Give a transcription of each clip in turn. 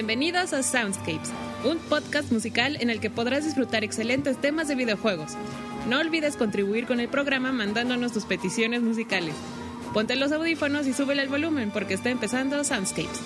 Bienvenidos a Soundscapes, un podcast musical en el que podrás disfrutar excelentes temas de videojuegos. No olvides contribuir con el programa mandándonos tus peticiones musicales. Ponte los audífonos y súbele el volumen porque está empezando Soundscapes.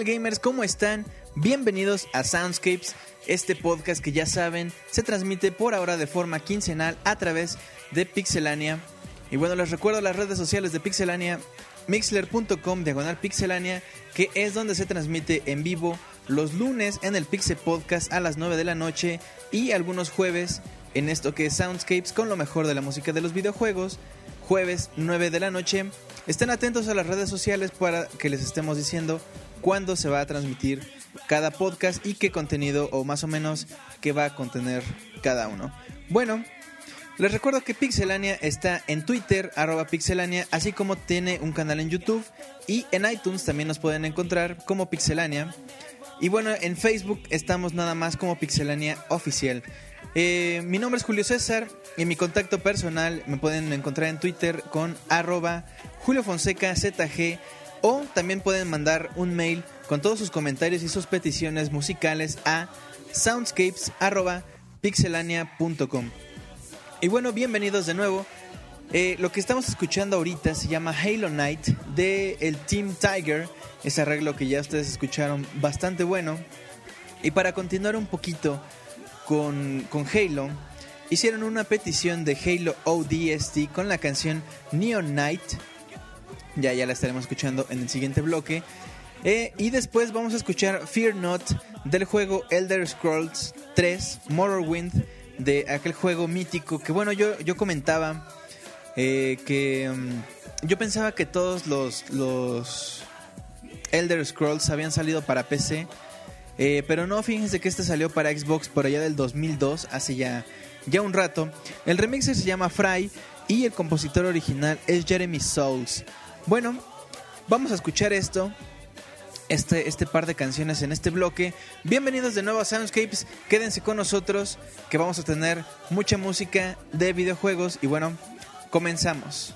Tal gamers? ¿Cómo están? Bienvenidos a Soundscapes, este podcast que ya saben se transmite por ahora de forma quincenal a través de Pixelania. Y bueno, les recuerdo las redes sociales de Pixelania, mixler.com diagonal pixelania, que es donde se transmite en vivo los lunes en el Pixel Podcast a las 9 de la noche y algunos jueves en esto que es Soundscapes con lo mejor de la música de los videojuegos. Jueves 9 de la noche. Estén atentos a las redes sociales para que les estemos diciendo cuándo se va a transmitir cada podcast y qué contenido o más o menos qué va a contener cada uno. Bueno, les recuerdo que Pixelania está en Twitter, arroba Pixelania, así como tiene un canal en YouTube y en iTunes también nos pueden encontrar como Pixelania. Y bueno, en Facebook estamos nada más como Pixelania Oficial. Eh, mi nombre es Julio César y mi contacto personal me pueden encontrar en Twitter con arroba Julio Fonseca ZG o también pueden mandar un mail con todos sus comentarios y sus peticiones musicales a soundscapes arroba pixelania.com. Y bueno, bienvenidos de nuevo. Eh, lo que estamos escuchando ahorita se llama Halo Night de el Team Tiger, ese arreglo que ya ustedes escucharon bastante bueno. Y para continuar un poquito con, con Halo, hicieron una petición de Halo ODST con la canción Neon Night. Ya, ya la estaremos escuchando en el siguiente bloque. Eh, y después vamos a escuchar Fear Not del juego Elder Scrolls 3 Morrowind de aquel juego mítico que bueno, yo, yo comentaba eh, que mm, yo pensaba que todos los, los Elder Scrolls habían salido para PC, eh, pero no, fíjense que este salió para Xbox por allá del 2002, hace ya, ya un rato. El remixer se llama Fry y el compositor original es Jeremy Souls. Bueno, vamos a escuchar esto este, este par de canciones en este bloque. Bienvenidos de nuevo a Soundscapes. Quédense con nosotros que vamos a tener mucha música de videojuegos. Y bueno, comenzamos.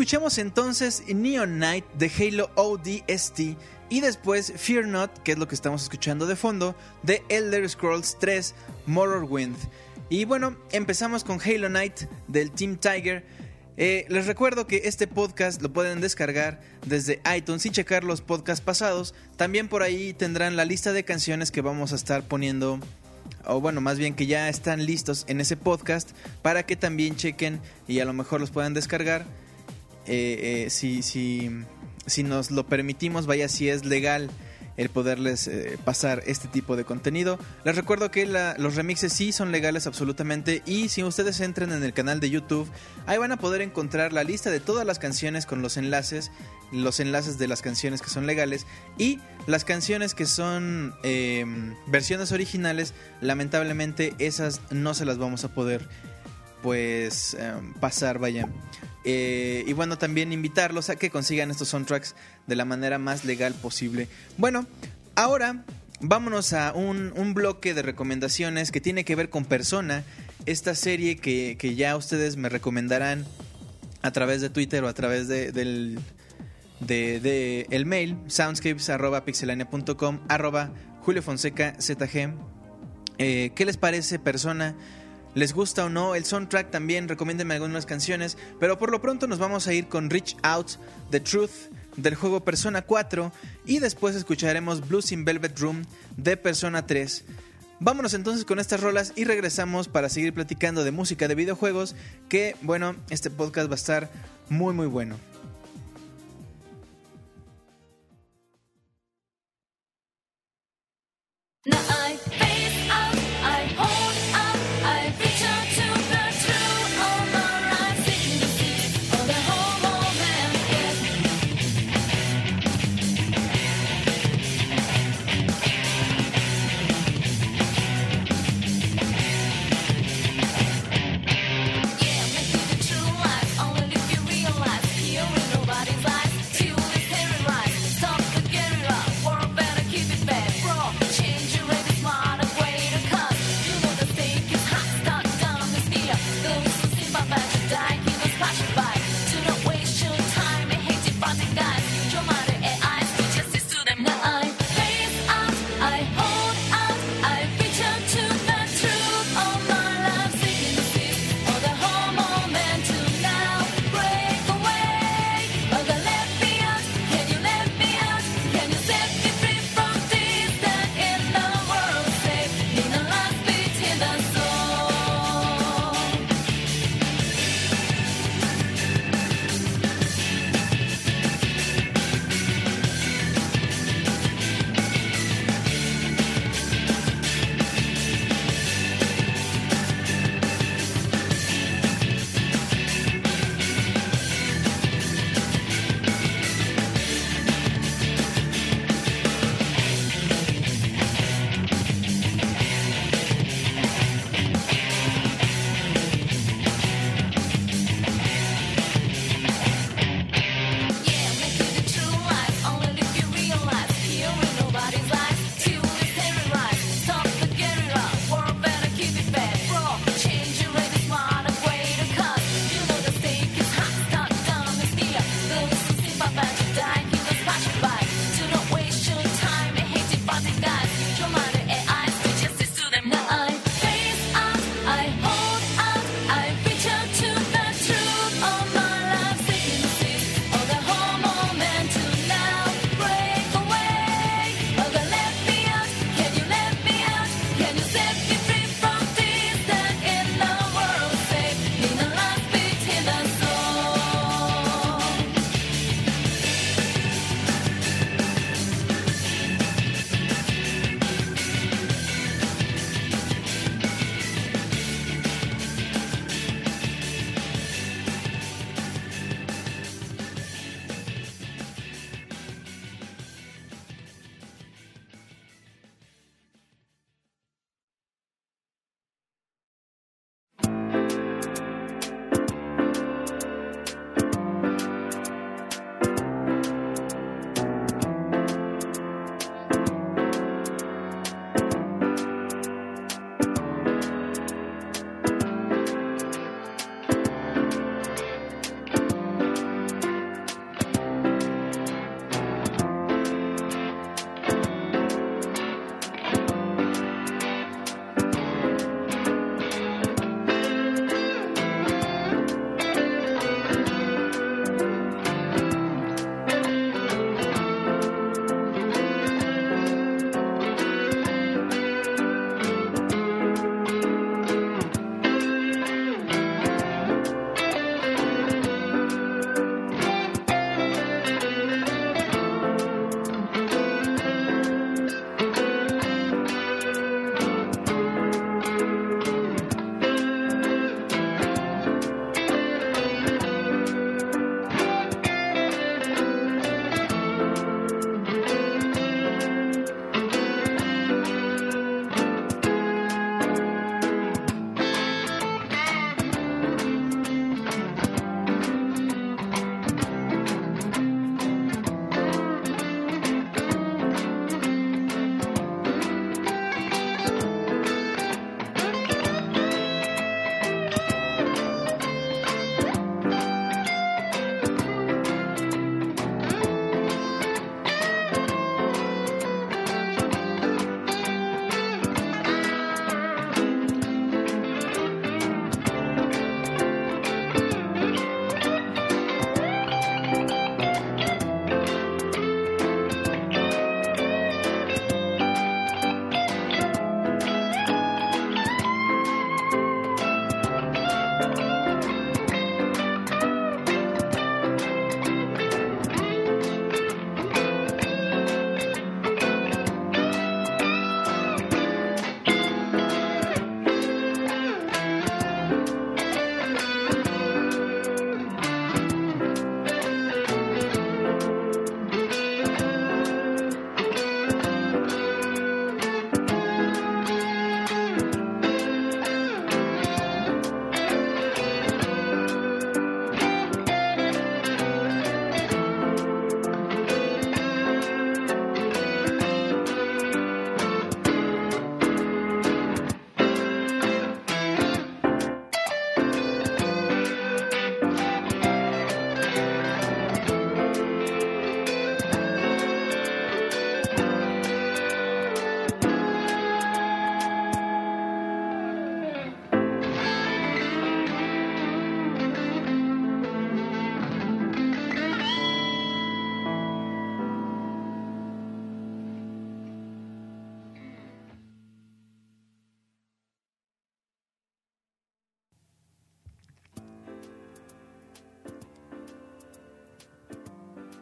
Escuchamos entonces Neon Knight de Halo ODST y después Fear Not, que es lo que estamos escuchando de fondo, de Elder Scrolls 3 Morrowind. Y bueno, empezamos con Halo Knight del Team Tiger. Eh, les recuerdo que este podcast lo pueden descargar desde iTunes y checar los podcasts pasados. También por ahí tendrán la lista de canciones que vamos a estar poniendo, o bueno, más bien que ya están listos en ese podcast para que también chequen y a lo mejor los puedan descargar. Eh, eh, si, si, si nos lo permitimos, vaya si es legal el poderles eh, pasar este tipo de contenido. Les recuerdo que los remixes sí son legales absolutamente y si ustedes entran en el canal de YouTube, ahí van a poder encontrar la lista de todas las canciones con los enlaces, los enlaces de las canciones que son legales y las canciones que son eh, versiones originales, lamentablemente esas no se las vamos a poder pues pasar, vaya. Eh, y bueno, también invitarlos a que consigan estos soundtracks de la manera más legal posible. Bueno, ahora vámonos a un, un bloque de recomendaciones que tiene que ver con Persona, esta serie que, que ya ustedes me recomendarán a través de Twitter o a través de, del de, mail soundscapes.pixelania.com arroba Julio Fonseca ZG. ¿Qué les parece Persona? ¿Les gusta o no? El soundtrack también, recomiéndenme algunas canciones. Pero por lo pronto nos vamos a ir con Reach Out, The Truth, del juego Persona 4. Y después escucharemos Blues in Velvet Room, de Persona 3. Vámonos entonces con estas rolas y regresamos para seguir platicando de música de videojuegos. Que bueno, este podcast va a estar muy muy bueno.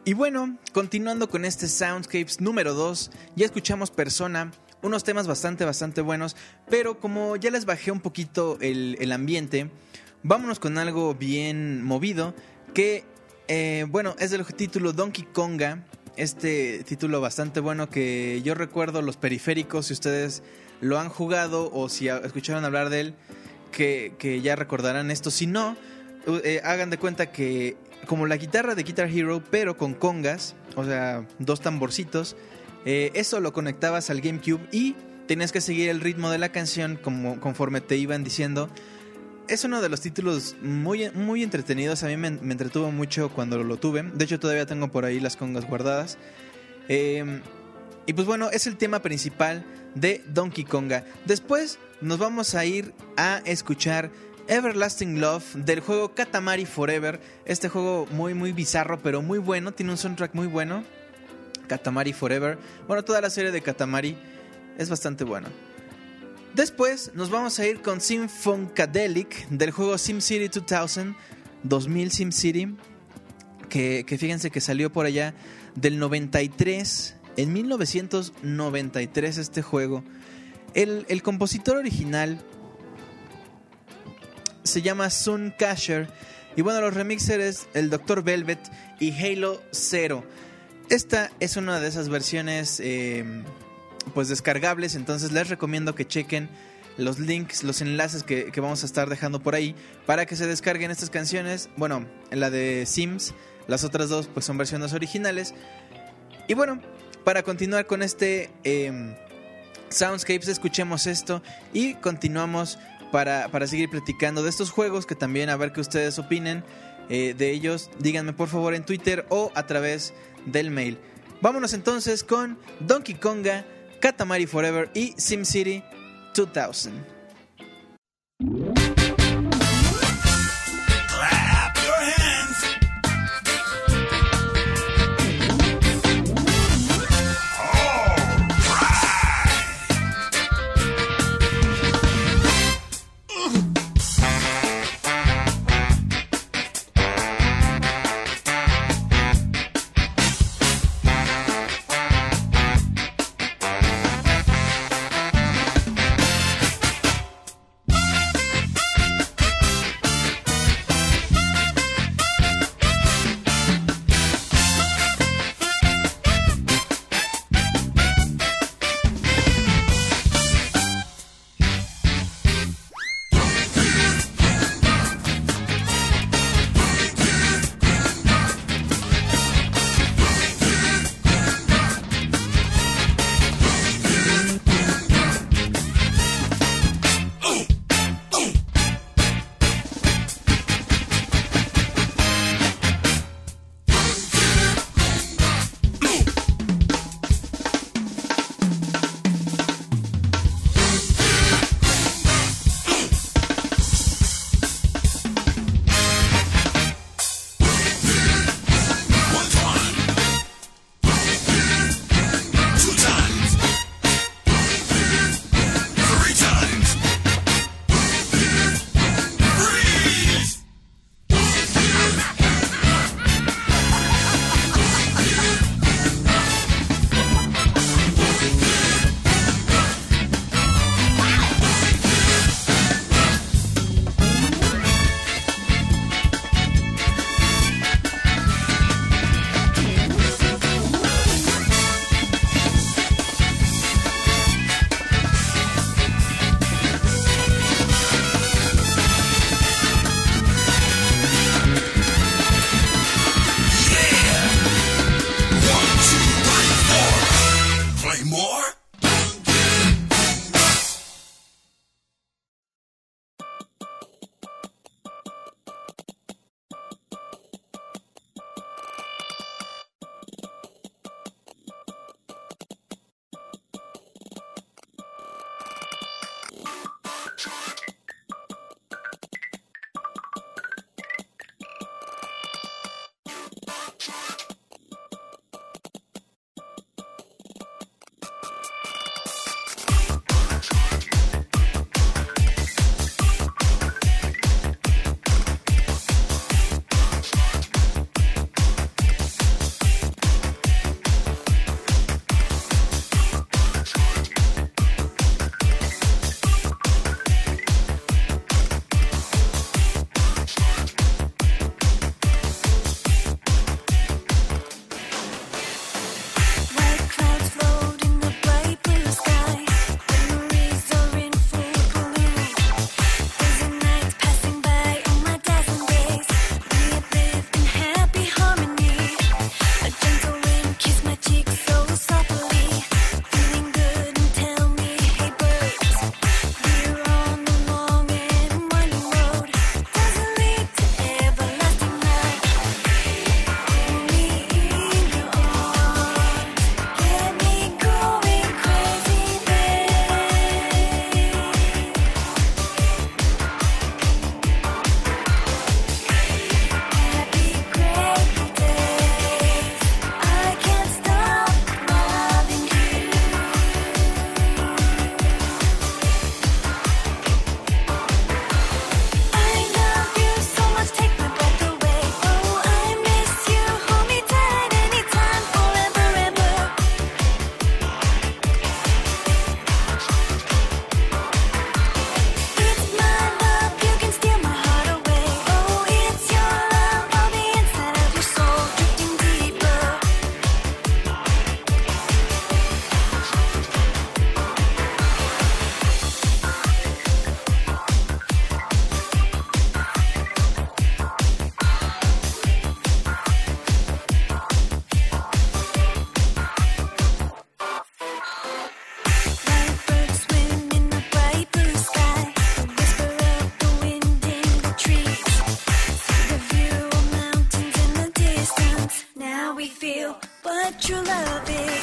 Y bueno, continuando con este Soundscapes número 2, ya escuchamos Persona, unos temas bastante, bastante buenos, pero como ya les bajé un poquito el, el ambiente, vámonos con algo bien movido, que, eh, bueno, es del título Donkey Konga, este título bastante bueno que yo recuerdo los periféricos, si ustedes lo han jugado o si escucharon hablar de él, que, que ya recordarán esto, si no, eh, hagan de cuenta que como la guitarra de Guitar Hero, pero con congas, o sea, dos tamborcitos, eh, eso lo conectabas al GameCube y tenías que seguir el ritmo de la canción como, conforme te iban diciendo. Es uno de los títulos muy, muy entretenidos, a mí me, me entretuvo mucho cuando lo tuve, de hecho todavía tengo por ahí las congas guardadas. Eh, y pues bueno, es el tema principal de Donkey Konga. Después nos vamos a ir a escuchar Everlasting Love del juego Katamari Forever. Este juego muy muy bizarro pero muy bueno, tiene un soundtrack muy bueno. Katamari Forever. Bueno, toda la serie de Katamari es bastante bueno. Después nos vamos a ir con Symphonadelic del juego SimCity 2000, 2000 SimCity, que, que fíjense que salió por allá del 93, en 1993 este juego. El, el compositor original se llama Sun Casher y bueno, los remixers el Dr. Velvet y Halo Zero. Esta es una de esas versiones eh, pues descargables, entonces les recomiendo que chequen los links, los enlaces que, vamos a estar dejando por ahí para que se descarguen estas canciones. Bueno, la de Sims, las otras dos pues son versiones originales. Y bueno, para continuar con este eh, Soundscapes, escuchemos esto y continuamos para, para seguir platicando de estos juegos que también a ver que ustedes opinen eh, de ellos. Díganme por favor en Twitter o a través del mail. Vámonos entonces con Donkey Konga, Katamari Forever y SimCity 2000. What true love is.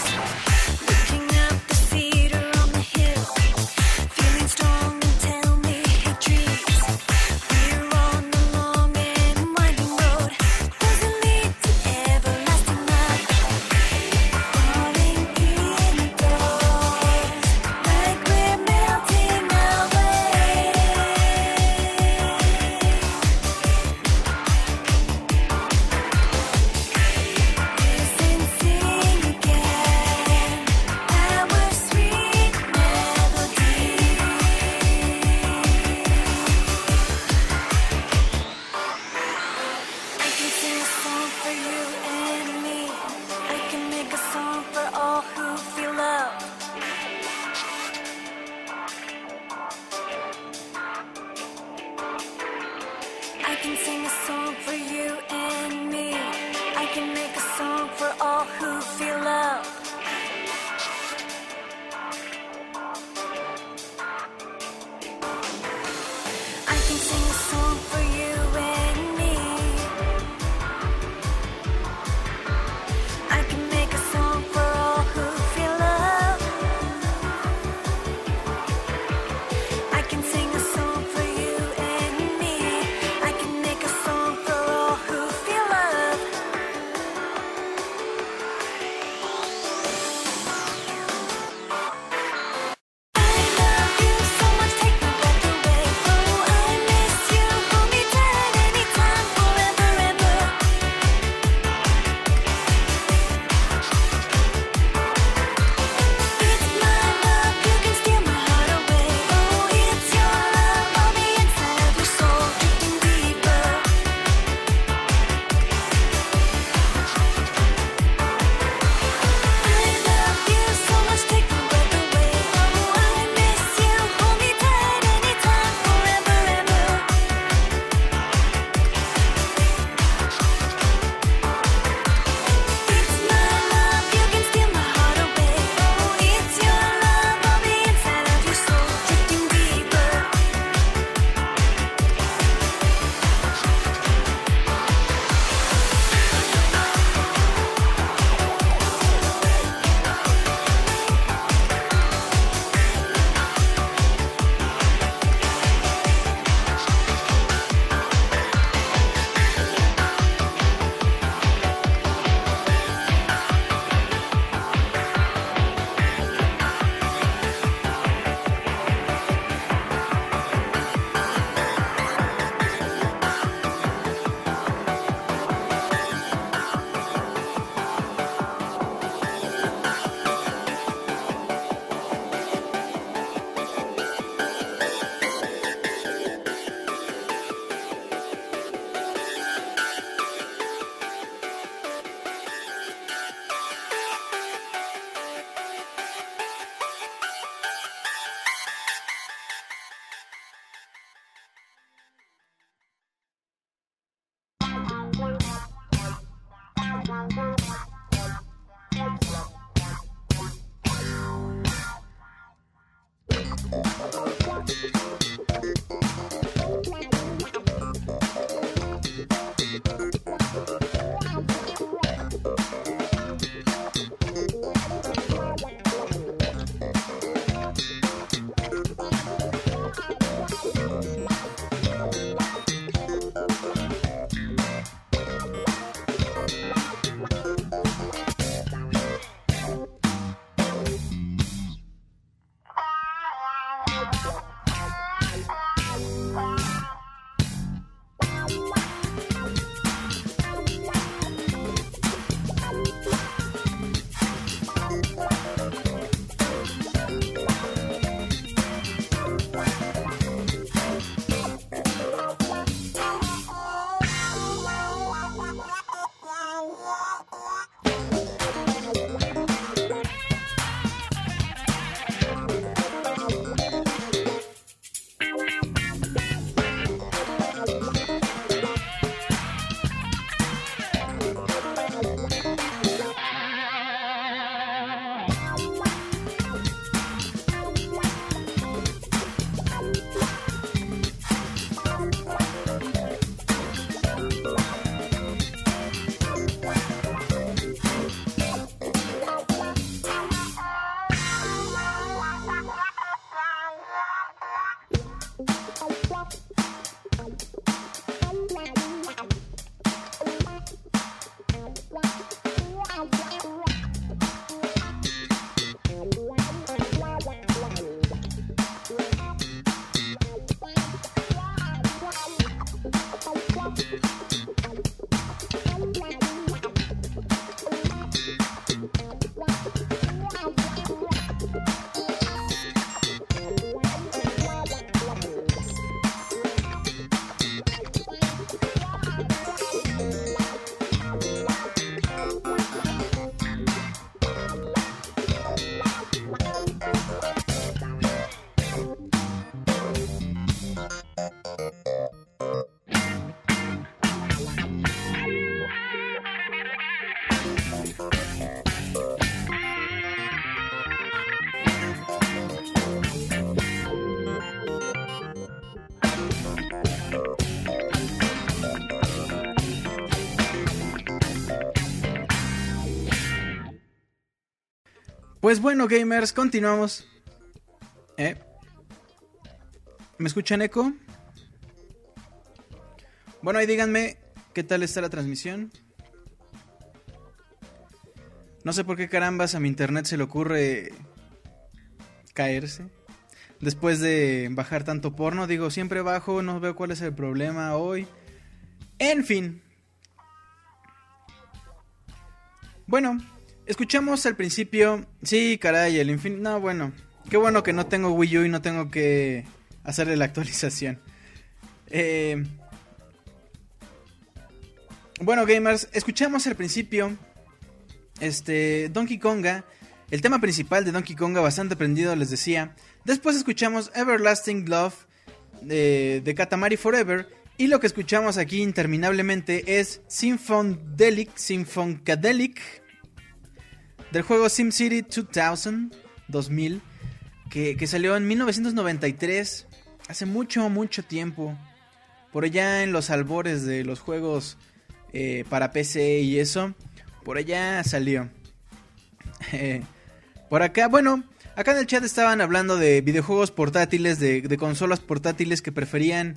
Pues bueno, gamers, continuamos. ¿Eh? ¿Me escuchan eco? Bueno, ahí díganme qué tal está la transmisión. No sé por qué carambas a mi internet se le ocurre caerse. Después de bajar tanto porno, digo, siempre bajo, no veo cuál es el problema hoy. En fin. Bueno, escuchamos al principio. Sí, caray, el infinito. No, bueno. Qué bueno que no tengo Wii U y no tengo que hacerle la actualización. Eh, bueno, gamers, escuchamos al principio. Este. Donkey Konga. El tema principal de Donkey Konga, bastante prendido, les decía. Después escuchamos Everlasting Love de, de Katamari Forever. Y lo que escuchamos aquí interminablemente es Symphondelic, Symphoncadelic del juego SimCity 2000, 2000 que, que salió en 1993, hace mucho, mucho tiempo. Por allá en los albores de los juegos eh, para PC y eso, por allá salió. Eh, por acá, bueno, acá en el chat estaban hablando de videojuegos portátiles, de, consolas portátiles que preferían...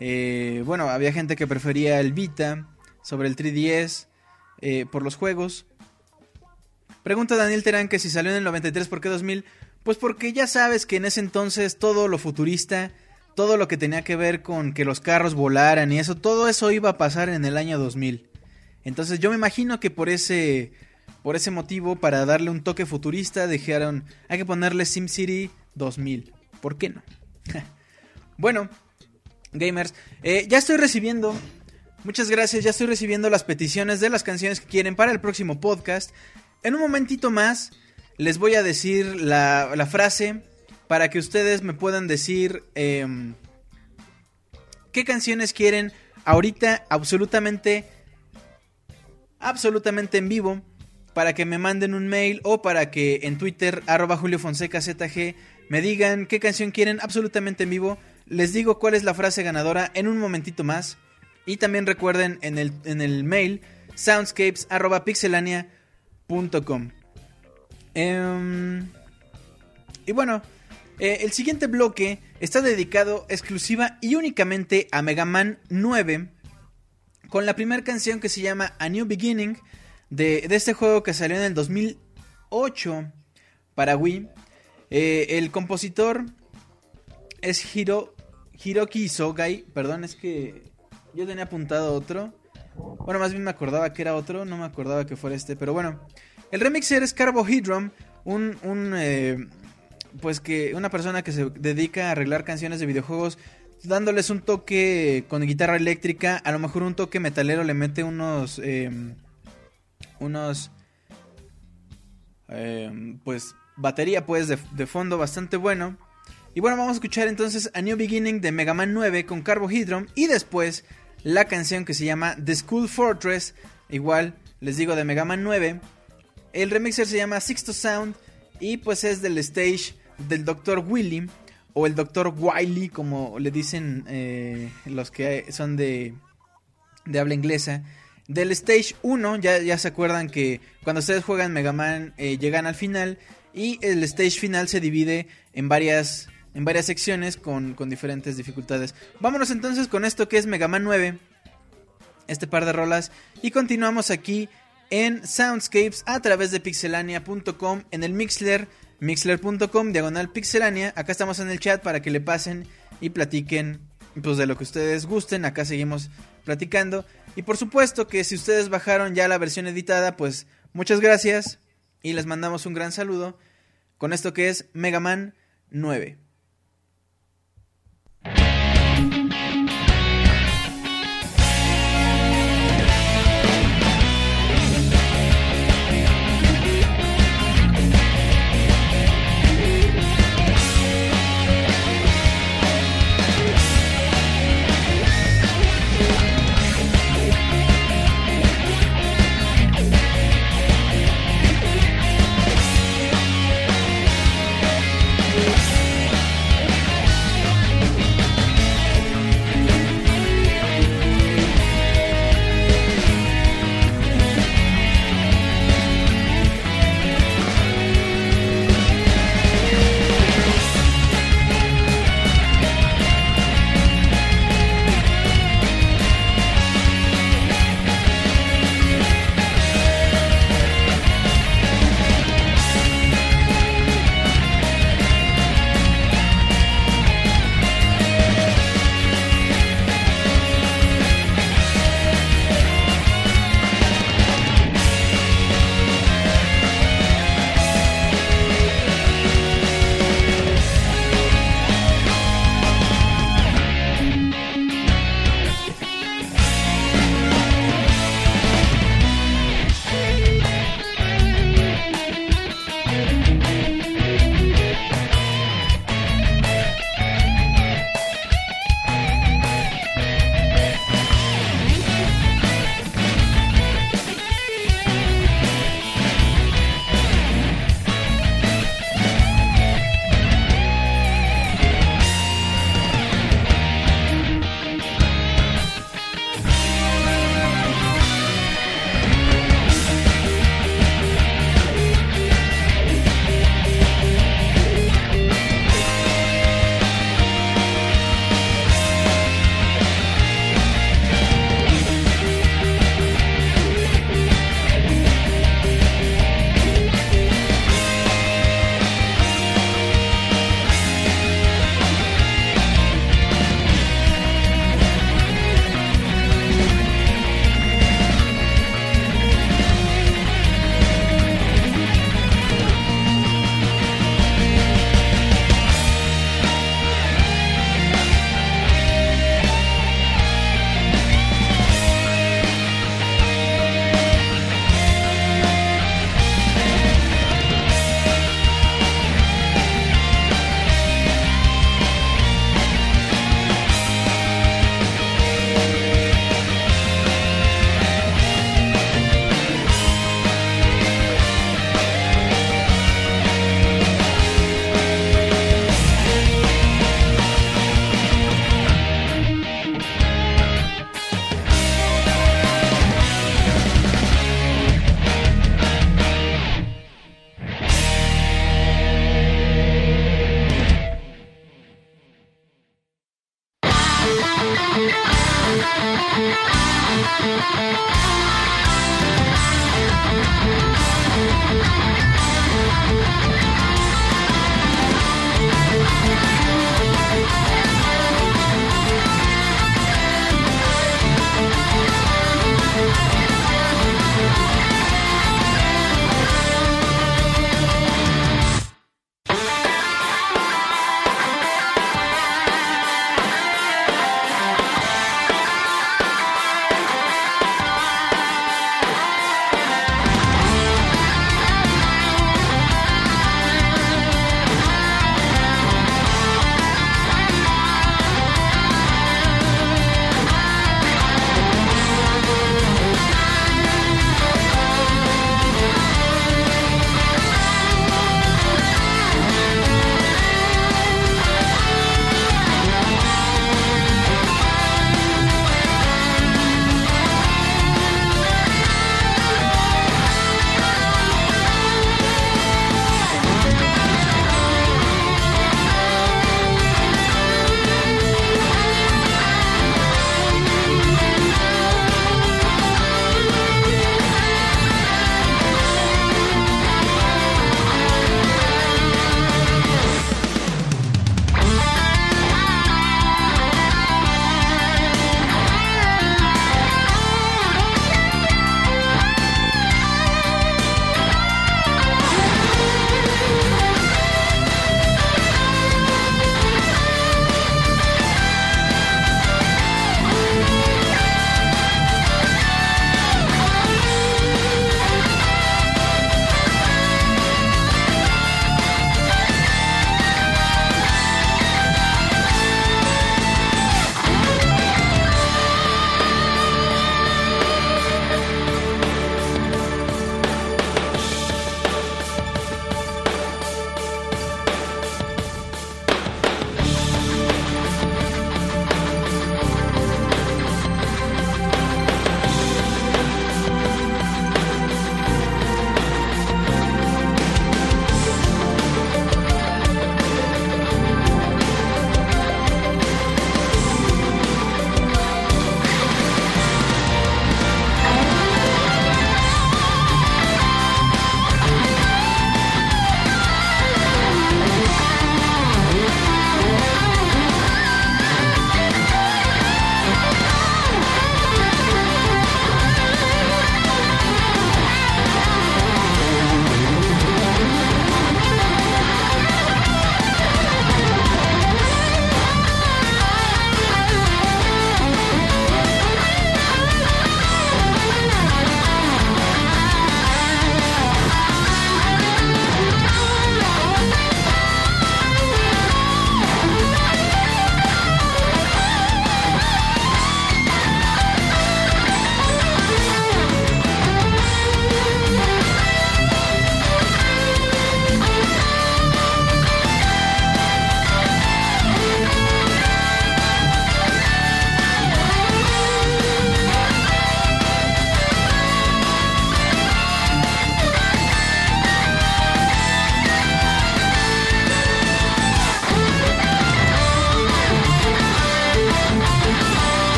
eh, bueno, había gente que prefería el Vita sobre el 3DS eh, por los juegos. Pregunta Daniel Terán que si salió en el 93, ¿por qué 2000? Pues porque ya sabes que en ese entonces todo lo futurista, todo lo que tenía que ver con que los carros volaran y eso, todo eso iba a pasar en el año 2000. Entonces yo me imagino que por ese por ese motivo para darle un toque futurista dijeron, hay que ponerle SimCity 2000. ¿Por qué no? bueno, gamers, eh, ya estoy recibiendo Muchas gracias, ya estoy recibiendo las peticiones de las canciones que quieren para el próximo podcast. En un momentito más les voy a decir la, frase para que ustedes me puedan decir em, qué canciones quieren ahorita absolutamente, absolutamente en vivo. Para que me manden un mail o para que en Twitter, arroba Julio Fonseca ZG, me digan qué canción quieren absolutamente en vivo. Les digo cuál es la frase ganadora en un momentito más. Y también recuerden en el, en el mail Em, y bueno, eh, el siguiente bloque está dedicado exclusiva y únicamente a Mega Man 9. Con la primera canción que se llama A New Beginning. De, de este juego que salió en el 2008 para Wii. Eh, el compositor es Hiro, Hiroki Sogai. Perdón, es que yo tenía apuntado otro. Bueno, más bien me acordaba que era otro, no me acordaba que fuera este, pero bueno. El remixer es Carbohydrum, un, un eh, pues que una persona que se dedica a arreglar canciones de videojuegos, dándoles un toque con guitarra eléctrica, a lo mejor un toque metalero le mete unos, eh, unos, eh, pues batería pues de, de fondo bastante bueno. Y bueno, vamos a escuchar entonces A New Beginning de Mega Man 9 con Carbohydrum y después la canción que se llama The School Fortress, igual les digo de Mega Man 9. El remixer se llama Sixto Sound y pues es del stage del Dr. Willy o el Dr. Wiley como le dicen eh, los que son de, de habla inglesa. Del stage 1, ya, ya se acuerdan que cuando ustedes juegan Mega Man eh, llegan al final y el stage final se divide en varias en varias secciones con, diferentes dificultades. Vámonos entonces con esto que es Mega Man 9. Este par de rolas. Y continuamos aquí en Soundscapes a través de pixelania.com en el Mixler. Mixler.com diagonal pixelania. Acá estamos en el chat para que le pasen y platiquen pues de lo que ustedes gusten. Acá seguimos platicando. Y por supuesto que si ustedes bajaron ya la versión editada, pues muchas gracias. Y les mandamos un gran saludo con esto que es Mega Man 9.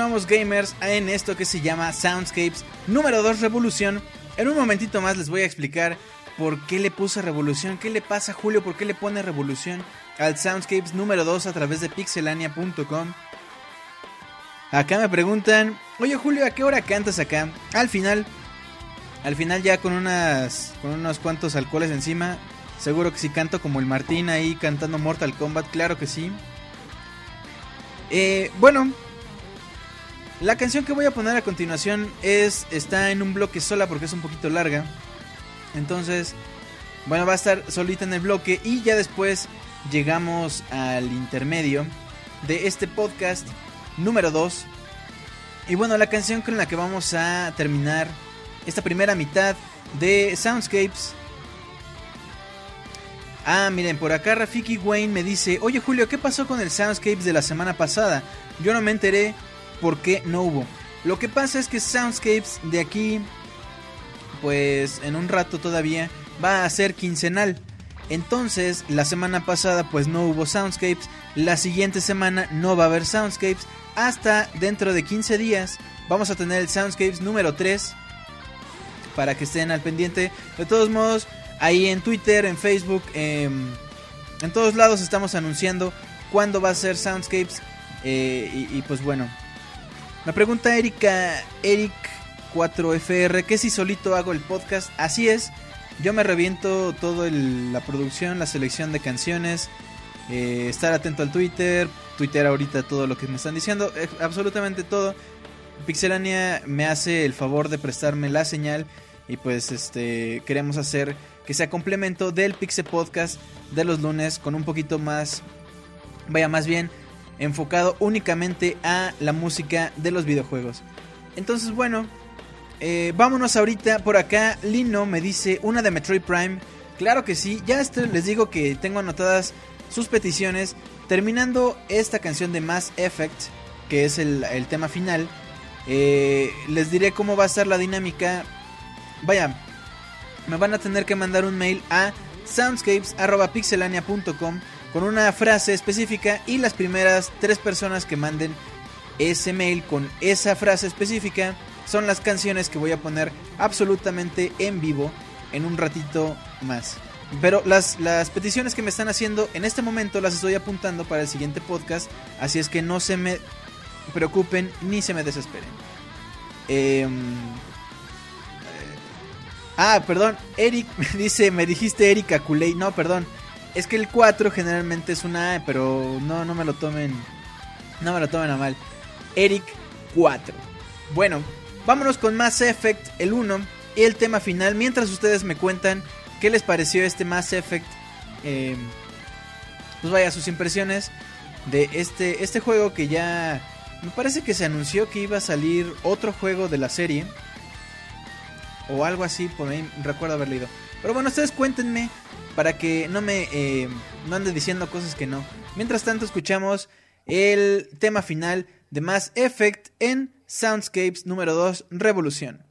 Continuamos gamers en esto que se llama Soundscapes número 2 Revolución. En un momentito más les voy a explicar por qué le puse Revolución, qué le pasa a Julio, por qué le pone Revolución al Soundscapes número 2 a través de pixelania.com. Acá me preguntan, oye Julio, ¿a qué hora cantas acá? Al final, al final ya con unas, con unos cuantos alcoholes encima, seguro que si canto como el Martín ahí cantando Mortal Kombat, claro que sí. Eh, bueno, la canción que voy a poner a continuación es está en un bloque sola porque es un poquito larga. Entonces, bueno, va a estar solita en el bloque y ya después llegamos al intermedio de este podcast número 2. Y bueno, la canción con la que vamos a terminar esta primera mitad de Soundscapes. Ah, miren, por acá Rafiki Wayne me dice, oye Julio, ¿qué pasó con el Soundscapes de la semana pasada? Yo no me enteré por qué no hubo. Lo que pasa es que Soundscapes de aquí, pues en un rato todavía, va a ser quincenal. Entonces, la semana pasada pues no hubo Soundscapes, la siguiente semana no va a haber Soundscapes, hasta dentro de 15 días vamos a tener el Soundscapes número 3 para que estén al pendiente. De todos modos, ahí en Twitter, en Facebook, em, en todos lados estamos anunciando cuándo va a ser Soundscapes. eh, y, y pues bueno, me pregunta Erika, Eric4FR, que si solito hago el podcast. Así es, yo me reviento todo la producción, la selección de canciones, eh, estar atento al Twitter, Twitter ahorita todo lo que me están diciendo, eh, absolutamente todo. Pixelania me hace el favor de prestarme la señal y pues este queremos hacer que sea complemento del Pixel Podcast de los lunes con un poquito más, vaya más bien enfocado únicamente a la música de los videojuegos. Entonces, bueno, eh, vámonos ahorita por acá. Lino me dice una de Metroid Prime. Claro que sí, ya les digo que tengo anotadas sus peticiones. Terminando esta canción de Mass Effect, que es el, el tema final, eh, les diré cómo va a ser la dinámica. Vaya, me van a tener que mandar un mail a soundscapes.pixelania.com con una frase específica y las primeras tres personas que manden ese mail con esa frase específica son las canciones que voy a poner absolutamente en vivo en un ratito más. Pero las, las peticiones que me están haciendo en este momento las estoy apuntando para el siguiente podcast, así es que no se me preocupen ni se me desesperen. Em, Ah, perdón, Eric me dice, me dijiste Erika Kulei. No, perdón. Es que el 4 generalmente es una pero no, no me lo tomen. No me lo tomen a mal. Eric 4. Bueno, vámonos con Mass Effect, el 1 y el tema final. Mientras ustedes me cuentan qué les pareció este Mass Effect. eh, pues vaya, sus impresiones de este, este juego que ya... Me parece que se anunció que iba a salir otro juego de la serie o algo así, por ahí recuerdo haber leído. Pero bueno, ustedes cuéntenme para que no me eh, no ande diciendo cosas que no. Mientras tanto, escuchamos el tema final de Mass Effect en Soundscapes número 2, Revolución.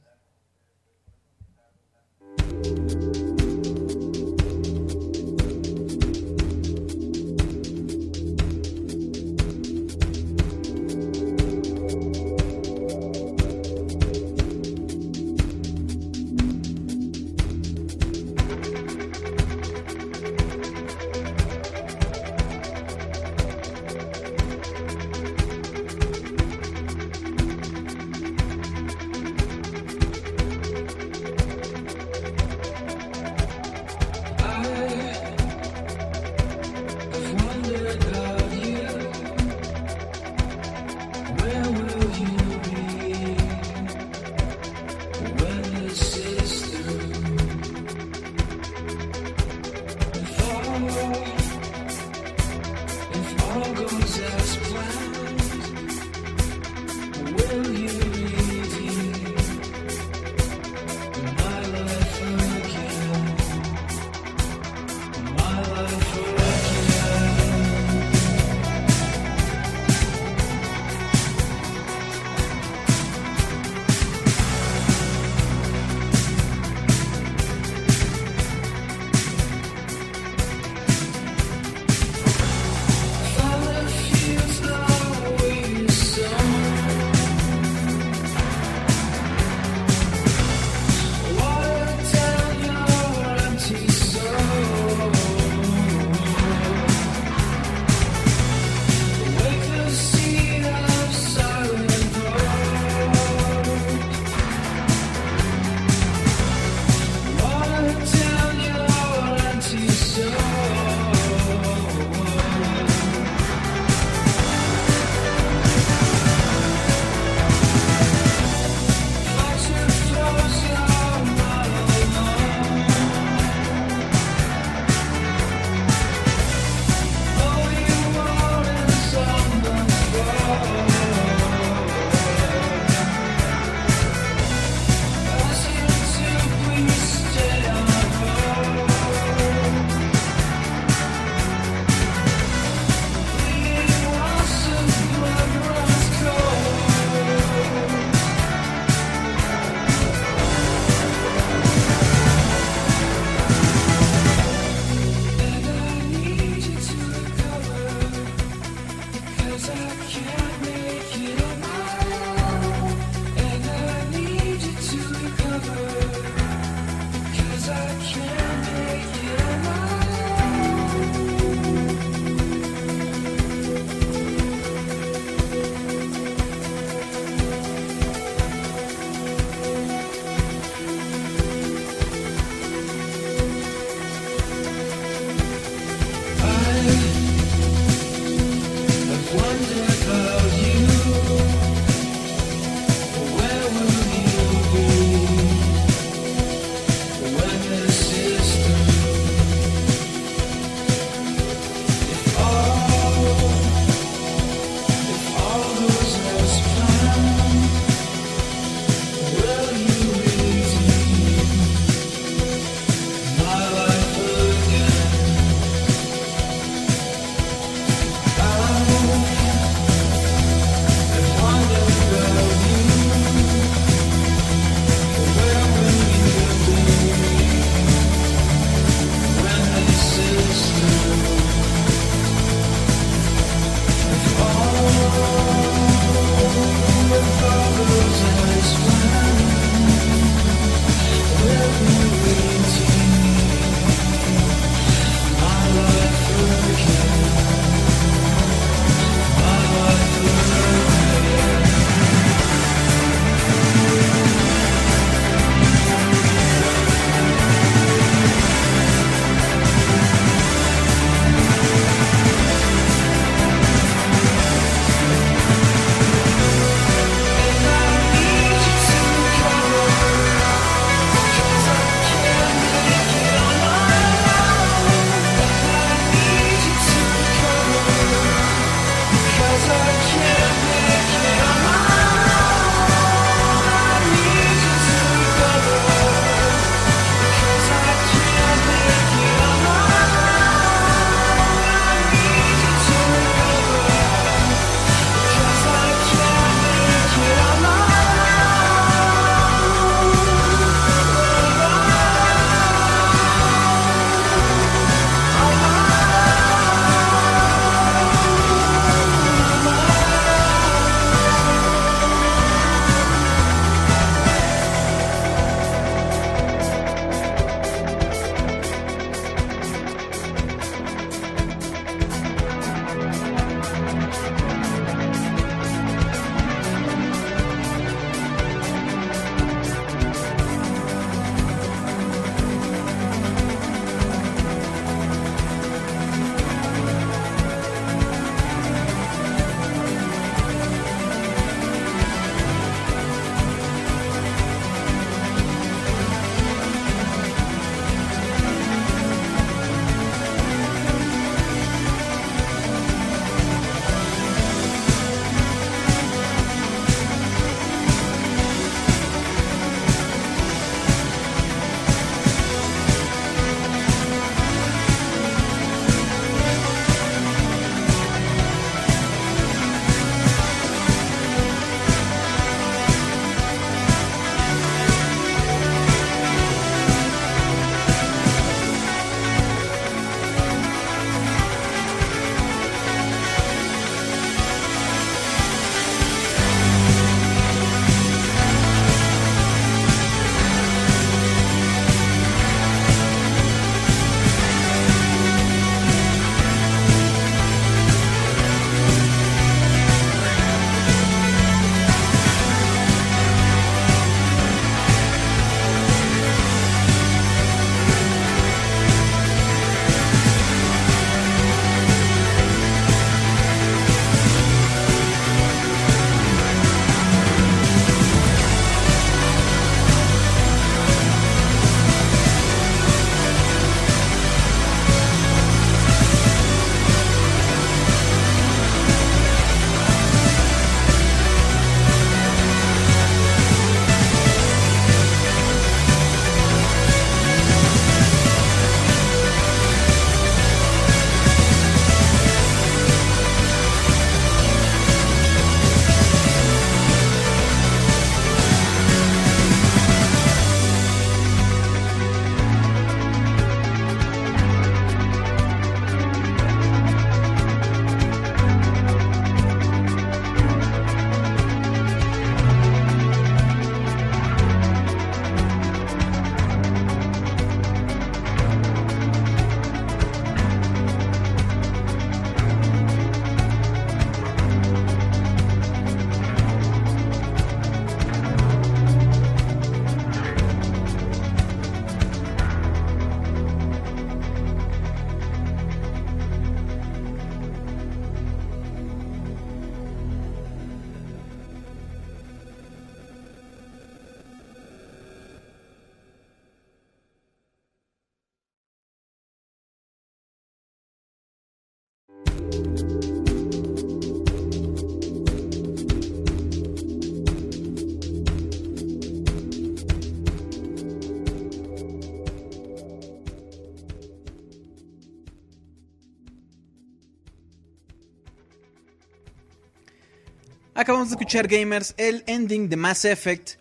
Acabamos de escuchar gamers el ending de Mass Effect.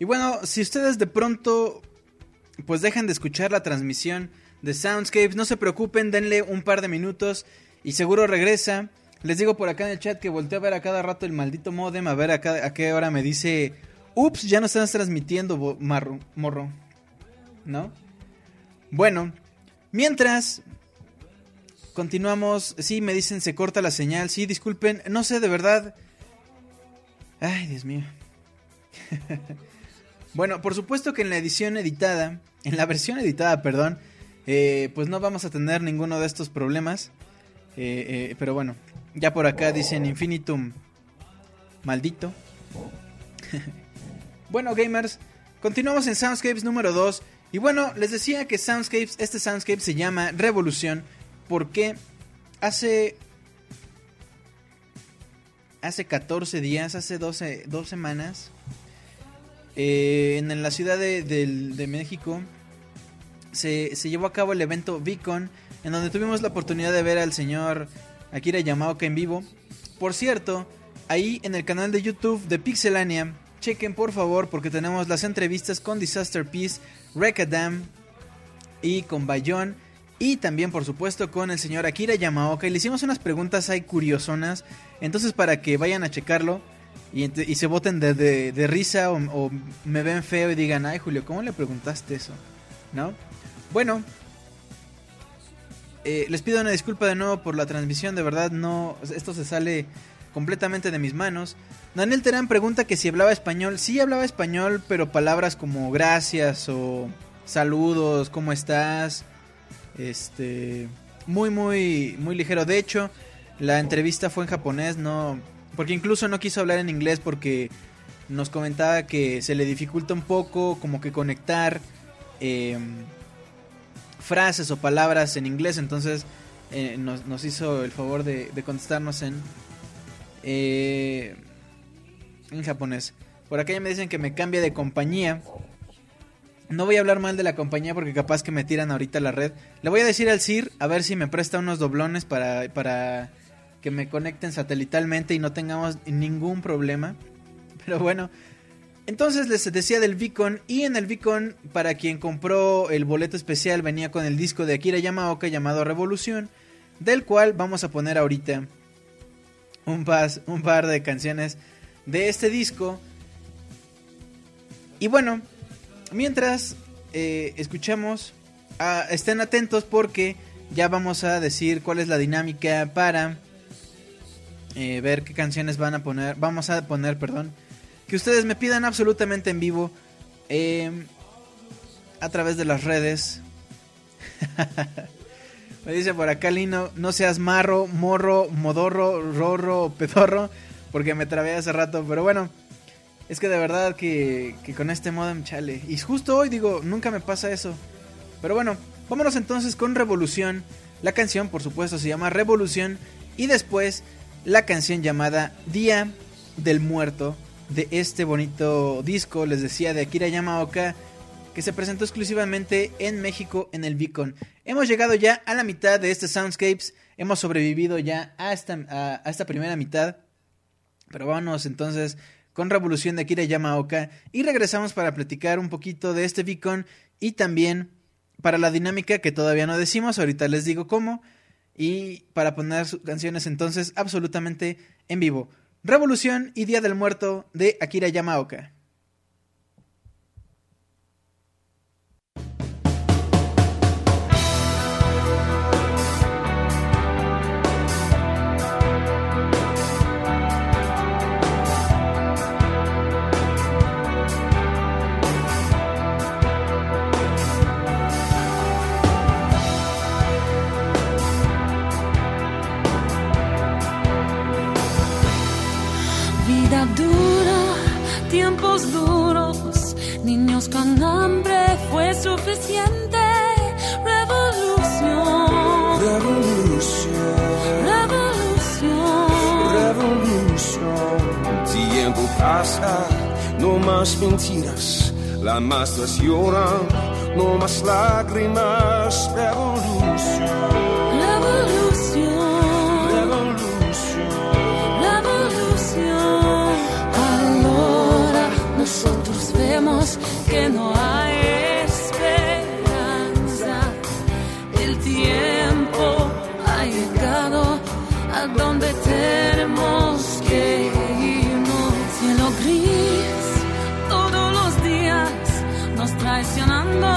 Y bueno, si ustedes de pronto pues dejan de escuchar la transmisión de Soundscapes, no se preocupen, denle un par de minutos y seguro regresa. Les digo por acá en el chat que volteo a ver a cada rato el maldito modem, a ver a, qué hora me dice, ups, ya no estás transmitiendo, morro. ¿No? Bueno, mientras continuamos, sí, me dicen se corta la señal, sí, disculpen, no sé de verdad. Ay, Dios mío. Bueno, por supuesto que en la edición editada, en la versión editada, perdón, eh, pues no vamos a tener ninguno de estos problemas. Eh, eh, pero bueno, ya por acá dicen Infinitum, maldito. bueno, gamers, continuamos en Soundscapes número 2. Y bueno, les decía que Soundscapes, este Soundscape se llama Revolución porque hace... Hace 14 días, hace 12, dos semanas, eh, en, la ciudad de México se, se llevó a cabo el evento Beacon, en donde tuvimos la oportunidad de ver al señor Akira Yamaoka en vivo. Por cierto, ahí en el canal de YouTube de Pixelania, chequen por favor porque tenemos las entrevistas con Disaster Peace, Rekadam y con Bayon. Y también, por supuesto, con el señor Akira Yamaoka. Y le hicimos unas preguntas ahí curiosonas. Entonces, para que vayan a checarlo y, se voten de, de- risa o, o me ven feo y digan, ay Julio, ¿cómo le preguntaste eso? ¿No? Bueno, eh, les pido una disculpa de nuevo por la transmisión. De verdad, no. Esto se sale completamente de mis manos. Daniel Terán pregunta que si hablaba español. Sí hablaba español, pero palabras como gracias o saludos, ¿cómo estás? Este. Muy, muy, muy ligero. De hecho, la entrevista fue en japonés, no. Porque incluso no quiso hablar en inglés porque nos comentaba que se le dificulta un poco como que conectar eh, frases o palabras en inglés. Entonces eh, nos, hizo el favor de, de contestarnos en, eh, en japonés. Por acá ya me dicen que me cambie de compañía. No voy a hablar mal de la compañía porque capaz que me tiran ahorita la red. Le voy a decir al CIR a ver si me presta unos doblones para, para que me conecten satelitalmente y no tengamos ningún problema. Pero bueno, entonces les decía del Beacon y en el Beacon para quien compró el boleto especial venía con el disco de Akira Yamaoka llamado Revolución, del cual vamos a poner ahorita un, pas- un par de canciones de este disco. Y bueno, mientras eh, escuchamos, estén atentos porque ya vamos a decir cuál es la dinámica para eh, ver qué canciones van a poner. Vamos a poner, perdón, que ustedes me pidan absolutamente en vivo eh, a través de las redes. me dice por acá Lino, no seas marro, morro, modorro, rorro, pedorro, porque me trabé hace rato, pero bueno. Es que de verdad que, que con este modem chale. Y justo hoy digo, nunca me pasa eso. Pero bueno, vámonos entonces con Revolución. La canción, por supuesto, se llama Revolución. Y después la canción llamada Día del Muerto de este bonito disco, les decía, de Akira Yamaoka, que se presentó exclusivamente en México en el Beacon. Hemos llegado ya a la mitad de este Soundscapes. Hemos sobrevivido ya a esta, a- a esta primera mitad. Pero vámonos entonces con Revolución de Akira Yamaoka y regresamos para platicar un poquito de este Beacon y también para la dinámica que todavía no decimos, ahorita les digo cómo, y para poner sus canciones entonces absolutamente en vivo. Revolución y Día del Muerto de Akira Yamaoka. Duros, niños con hambre fue suficiente. Revolución, Revolución, revolución. revolución. Tiempo pasa, no más mentiras. Las masas lloran, no más lágrimas. Revolución. que no hay esperanza. El tiempo ha llegado a donde tenemos que irnos. Cielo gris, todos los días nos traicionando.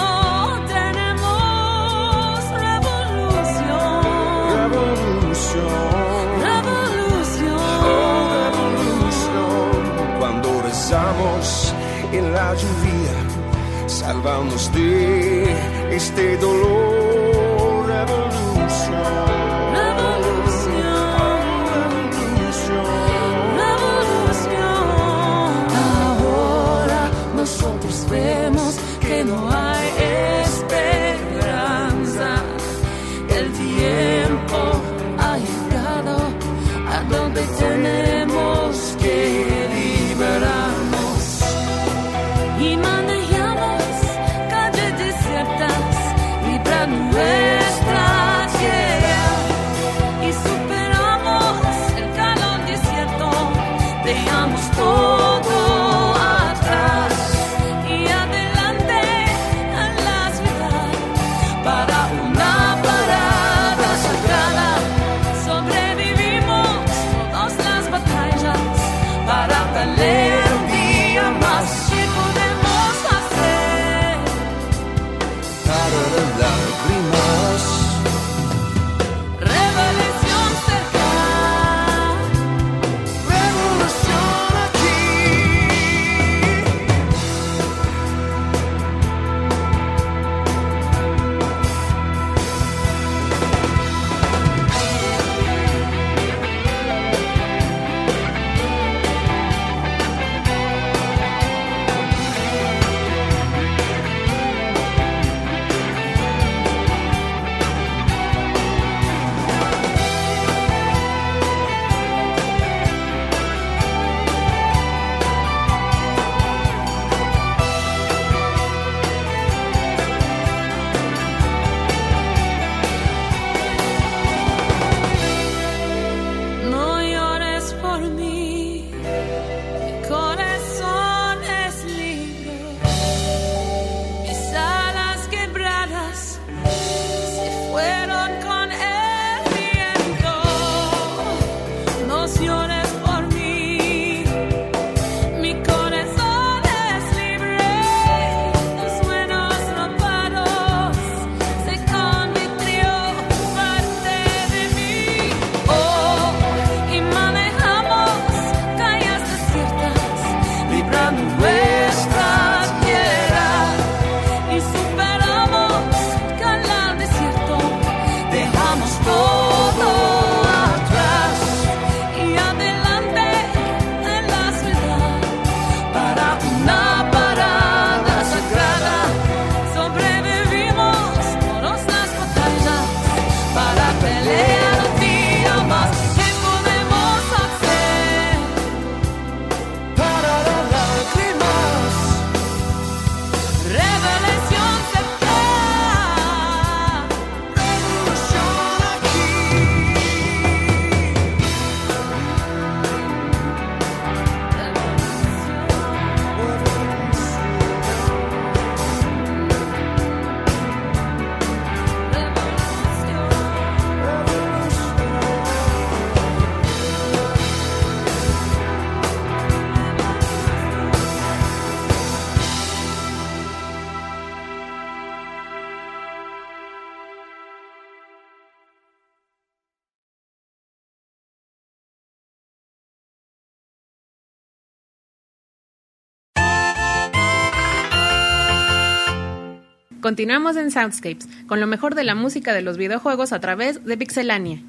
Tenemos revolución. Cuando rezamos en la lluvia salvamos de este dolor. Revolución. Revolución. Ahora nosotros vemos que no hay esperanza. El tiempo ha llegado a donde tenemos Continuamos en Soundscapes, con lo mejor de la música de los videojuegos a través de Pixelania.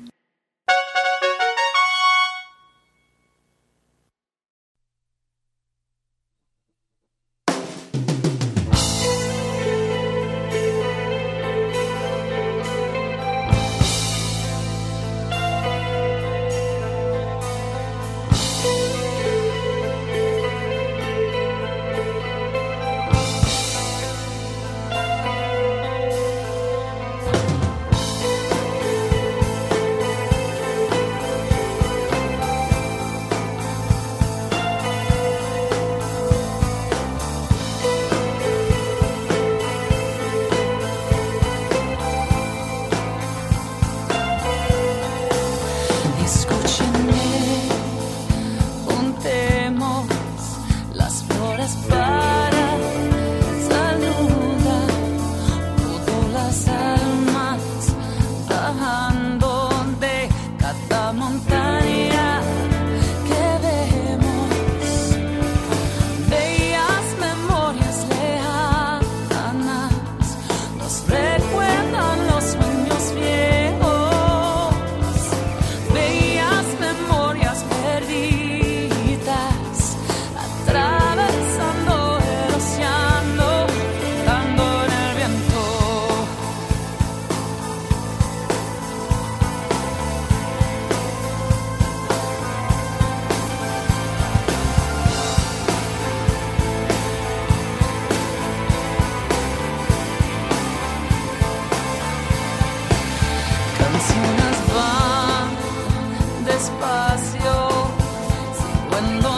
Siguiendo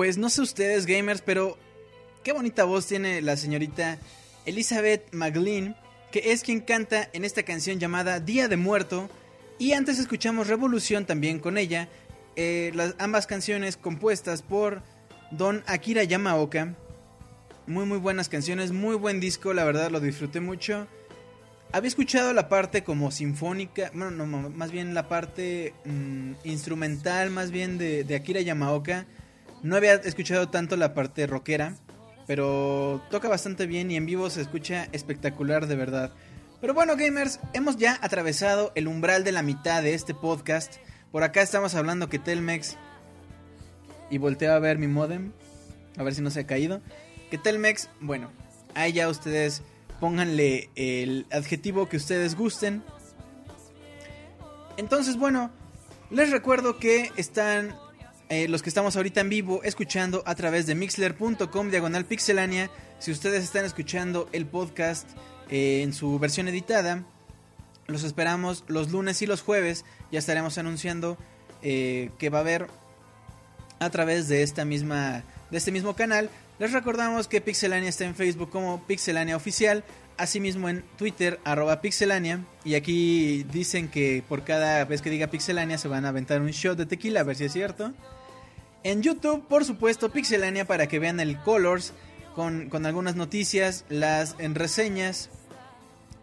Pues no sé ustedes, gamers, pero qué bonita voz tiene la señorita Elizabeth McLean, que es quien canta en esta canción llamada Día de Muerto. Y antes escuchamos Revolución también con ella, eh, las, ambas canciones compuestas por Don Akira Yamaoka. Muy muy buenas canciones, muy buen disco, la verdad lo disfruté mucho. Había escuchado la parte como sinfónica, bueno, no, más bien la parte mm, instrumental, más bien de, de Akira Yamaoka. No había escuchado tanto la parte rockera, pero toca bastante bien y en vivo se escucha espectacular de verdad. Pero bueno, gamers, hemos ya atravesado el umbral de la mitad de este podcast. Por acá estamos hablando que Telmex. Y volteo a ver mi modem. A ver si no se ha caído. Que Telmex, bueno, ahí ya ustedes pónganle el adjetivo que ustedes gusten. Entonces, bueno, les recuerdo que están eh, los que estamos ahorita en vivo escuchando a través de mixler.com diagonal pixelania. Si ustedes están escuchando el podcast eh, en su versión editada, los esperamos los lunes y los jueves. Ya estaremos anunciando eh, que va a haber a través de esta misma de este mismo canal Les recordamos que Pixelania está en Facebook como Pixelania Oficial, asimismo en Twitter, arroba Pixelania. Y aquí dicen que por cada vez que diga Pixelania se van a aventar un shot de tequila, a ver si es cierto. En YouTube, por supuesto, Pixelania para que vean el Colors con, con algunas noticias, las en reseñas.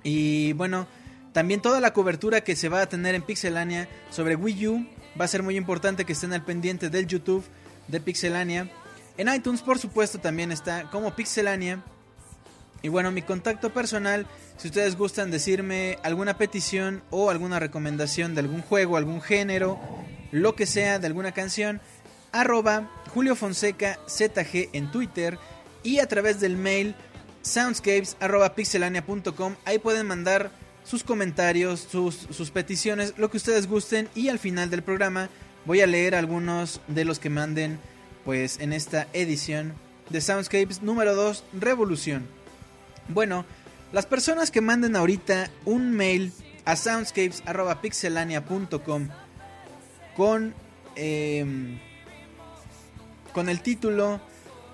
Y bueno, también toda la cobertura que se va a tener en Pixelania sobre Wii U. Va a ser muy importante que estén al pendiente del YouTube de Pixelania. En iTunes, por supuesto, también está como Pixelania. Y bueno, mi contacto personal, si ustedes gustan decirme alguna petición o alguna recomendación de algún juego, algún género, lo que sea, de alguna canción, arroba Julio Fonseca ZG en Twitter y a través del mail soundscapes arroba pixelania.com. Ahí pueden mandar sus comentarios, sus, peticiones, lo que ustedes gusten y al final del programa voy a leer algunos de los que manden pues en esta edición de Soundscapes número 2 Revolución. Bueno, las personas que manden ahorita un mail a soundscapes.pixelania.com con, em, con el título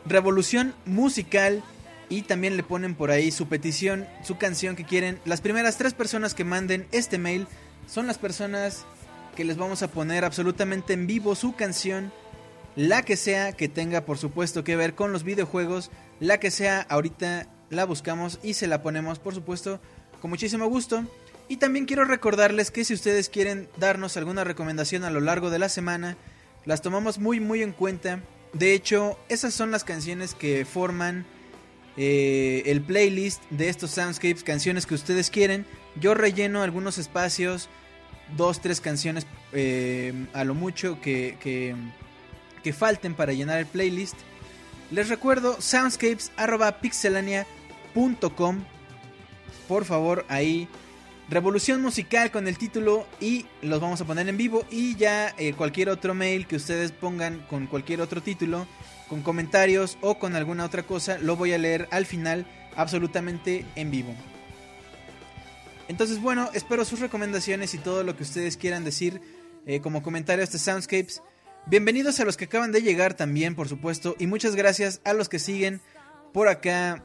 Revolución Musical y también le ponen por ahí su petición, su canción que quieren. Las primeras tres personas que manden este mail son las personas que les vamos a poner absolutamente en vivo su canción la que sea que tenga por supuesto que ver con los videojuegos, la que sea ahorita la buscamos y se la ponemos por supuesto con muchísimo gusto. Y también quiero recordarles que si ustedes quieren darnos alguna recomendación a lo largo de la semana, las tomamos muy muy en cuenta. De hecho, esas son las canciones que forman eh, el playlist de estos soundscapes, canciones que ustedes quieren. Yo relleno algunos espacios, dos, tres canciones eh, a lo mucho que, que que falten para llenar el playlist. Les recuerdo soundscapes.pixelania.com. Por favor, ahí. Revolución musical con el título y los vamos a poner en vivo. Y ya eh, cualquier otro mail que ustedes pongan con cualquier otro título, con comentarios o con alguna otra cosa, lo voy a leer al final absolutamente en vivo. Entonces, bueno, espero sus recomendaciones y todo lo que ustedes quieran decir eh, como comentarios de Soundscapes. Bienvenidos a los que acaban de llegar también, por supuesto, y muchas gracias a los que siguen por acá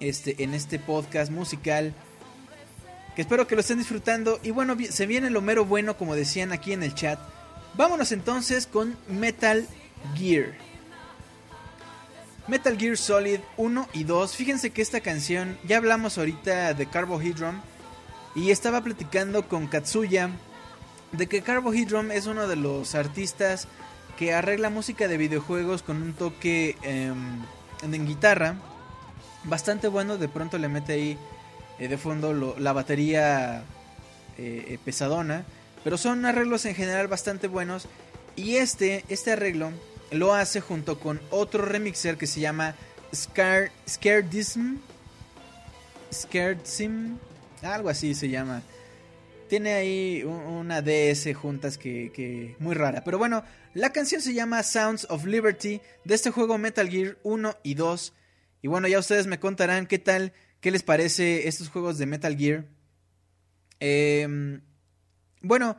este, en este podcast musical. Espero que lo estén disfrutando. Y bueno, se viene lo mero bueno, como decían aquí en el chat. Vámonos entonces con Metal Gear. Metal Gear Solid 1 y 2. Fíjense que esta canción, ya hablamos ahorita de Carbohydrum. Y estaba platicando con Katsuya de que Carbohydrum es uno de los artistas que arregla música de videojuegos con un toque em, en guitarra bastante bueno. De pronto le mete ahí eh, de fondo la batería eh, eh, pesadona, pero son arreglos en general bastante buenos. Y este, este arreglo lo hace junto con otro remixer que se llama Scar, Scaredism. Scaredism, algo así se llama tiene ahí un- una DS juntas que, que muy rara. Pero bueno, la canción se llama Sounds of Liberty de este juego Metal Gear 1 y 2. Y bueno, ya ustedes me contarán qué tal, qué les parece estos juegos de Metal Gear. Em, bueno,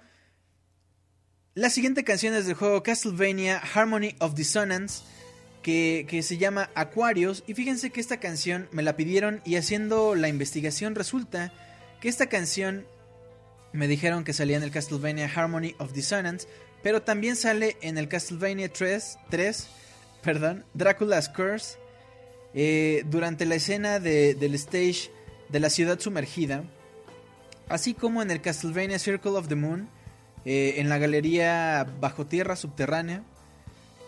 la siguiente canción es del juego Castlevania Harmony of Dissonance. Que, que se llama Aquarius. Y fíjense que esta canción me la pidieron y haciendo la investigación resulta que esta canción me dijeron que salía en el Castlevania Harmony of Dissonance, pero también sale en el Castlevania 3, 3 perdón, Dracula's Curse, eh, durante la escena de- del stage de la ciudad sumergida, así como en el Castlevania Circle of the Moon, eh, en la galería bajo tierra subterránea.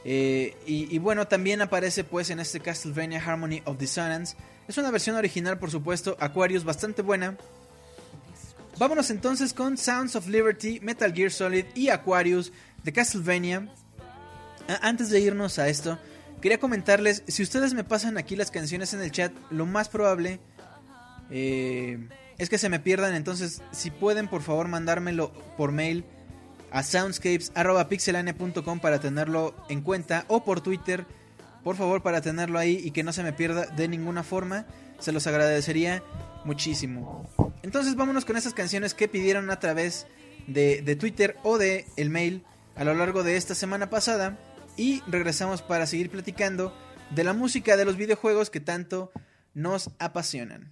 Eh, y, bueno, también aparece pues en este Castlevania Harmony of Dissonance. Es una versión original, por supuesto, Aquarius, bastante buena. Vámonos entonces con Sounds of Liberty, Metal Gear Solid y Aquarius de Castlevania. Antes de irnos a esto, quería comentarles, si ustedes me pasan aquí las canciones en el chat, lo más probable eh, es que se me pierdan, entonces si pueden por favor mandármelo por mail a soundscapes.pixelania.com para tenerlo en cuenta o por Twitter, por favor para tenerlo ahí y que no se me pierda de ninguna forma, se los agradecería muchísimo. Entonces vámonos con esas canciones que pidieron a través de, de Twitter o de el mail a lo largo de esta semana pasada y regresamos para seguir platicando de la música de los videojuegos que tanto nos apasionan.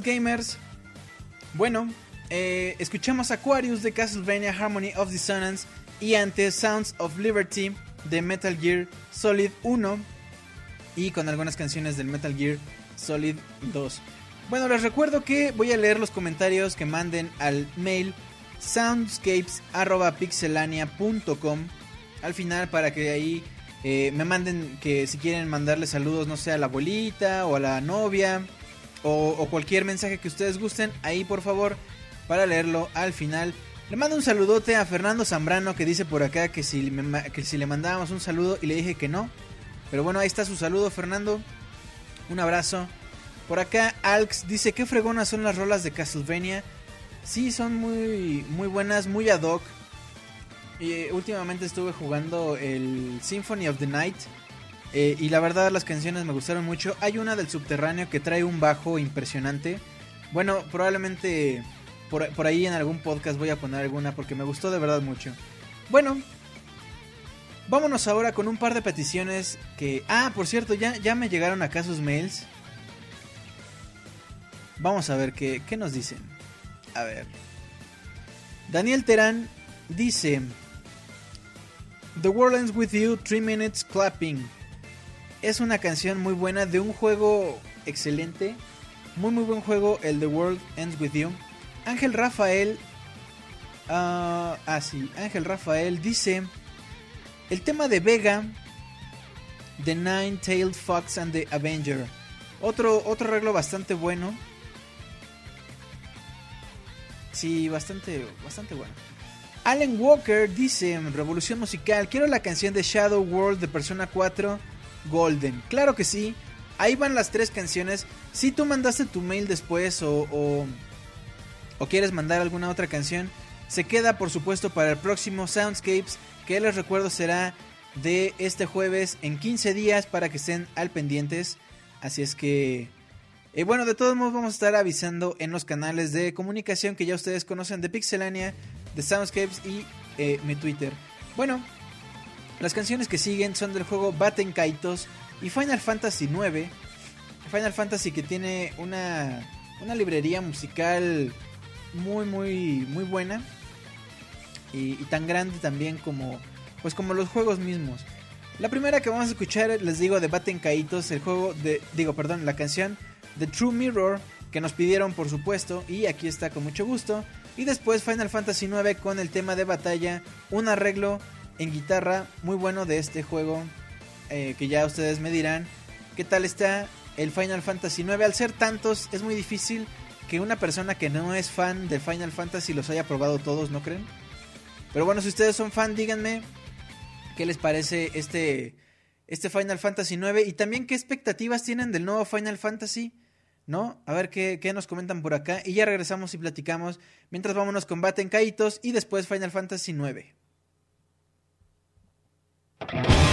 Gamers, bueno, eh, escuchamos Aquarius de Castlevania Harmony of Dissonance y antes Sounds of Liberty de Metal Gear Solid 1 y con algunas canciones del Metal Gear Solid 2. Bueno, les recuerdo que voy a leer los comentarios que manden al mail soundscapes.pixelania.com al final para que ahí eh, me manden que si quieren mandarle saludos, no sé, a la abuelita o a la novia o, cualquier mensaje que ustedes gusten, ahí por favor para leerlo al final. Le mando un saludote a Fernando Zambrano que dice por acá que si, que si le mandábamos un saludo y le dije que no. Pero bueno, ahí está su saludo Fernando. Un abrazo. Por acá Alx dice que fregonas son las rolas de Castlevania. Sí, son muy, muy buenas, muy ad hoc. Y, eh, últimamente estuve jugando el Symphony of the Night. Eh, y la verdad las canciones me gustaron mucho. Hay una del subterráneo que trae un bajo impresionante. Bueno, probablemente por, por ahí en algún podcast voy a poner alguna porque me gustó de verdad mucho. Bueno, vámonos ahora con un par de peticiones que... Ah, por cierto, ya, ya me llegaron acá sus mails. Vamos a ver qué, qué nos dicen. A ver. Daniel Terán dice... The World Ends With You, 3 Minutes Clapping. Es una canción muy buena de un juego excelente. Muy muy buen juego, el The World Ends With You. Ángel Rafael... ah, ah, sí, Ángel Rafael dice... El tema de Vega, The Nine-Tailed Fox and the Avenger. Otro, otro arreglo bastante bueno. Sí, bastante, bastante bueno. Alan Walker dice, Revolución Musical, quiero la canción de Shadow World de Persona 4 Golden. Claro que sí, ahí van las tres canciones. Si tú mandaste tu mail después o, o, o quieres mandar alguna otra canción, se queda por supuesto para el próximo Soundscapes, que les recuerdo será de este jueves en 15 días para que estén al pendientes. Así es que... eh, bueno, de todos modos vamos a estar avisando en los canales de comunicación que ya ustedes conocen de Pixelania, de Soundscapes y eh, mi Twitter. Bueno, las canciones que siguen son del juego Batten Kaitos y Final Fantasy IX. Final Fantasy que tiene una, una librería musical muy, muy, muy buena. Y, tan grande también como, pues como los juegos mismos. La primera que vamos a escuchar, les digo, de Batten Kaitos, el juego de, digo, perdón, la canción de True Mirror, que nos pidieron por supuesto, y aquí está con mucho gusto. Y después Final Fantasy IX con el tema de batalla, un arreglo en guitarra muy bueno de este juego, eh, que ya ustedes me dirán qué tal está el Final Fantasy IX. Al ser tantos, es muy difícil que una persona que no es fan de Final Fantasy los haya probado todos, ¿no creen? Pero bueno, si ustedes son fan, díganme qué les parece este, este Final Fantasy IX y también qué expectativas tienen del nuevo Final Fantasy, ¿no? A ver qué, qué nos comentan por acá y ya regresamos y platicamos. Mientras vámonos con Baten Kaitos y después Final Fantasy IX. Thank you.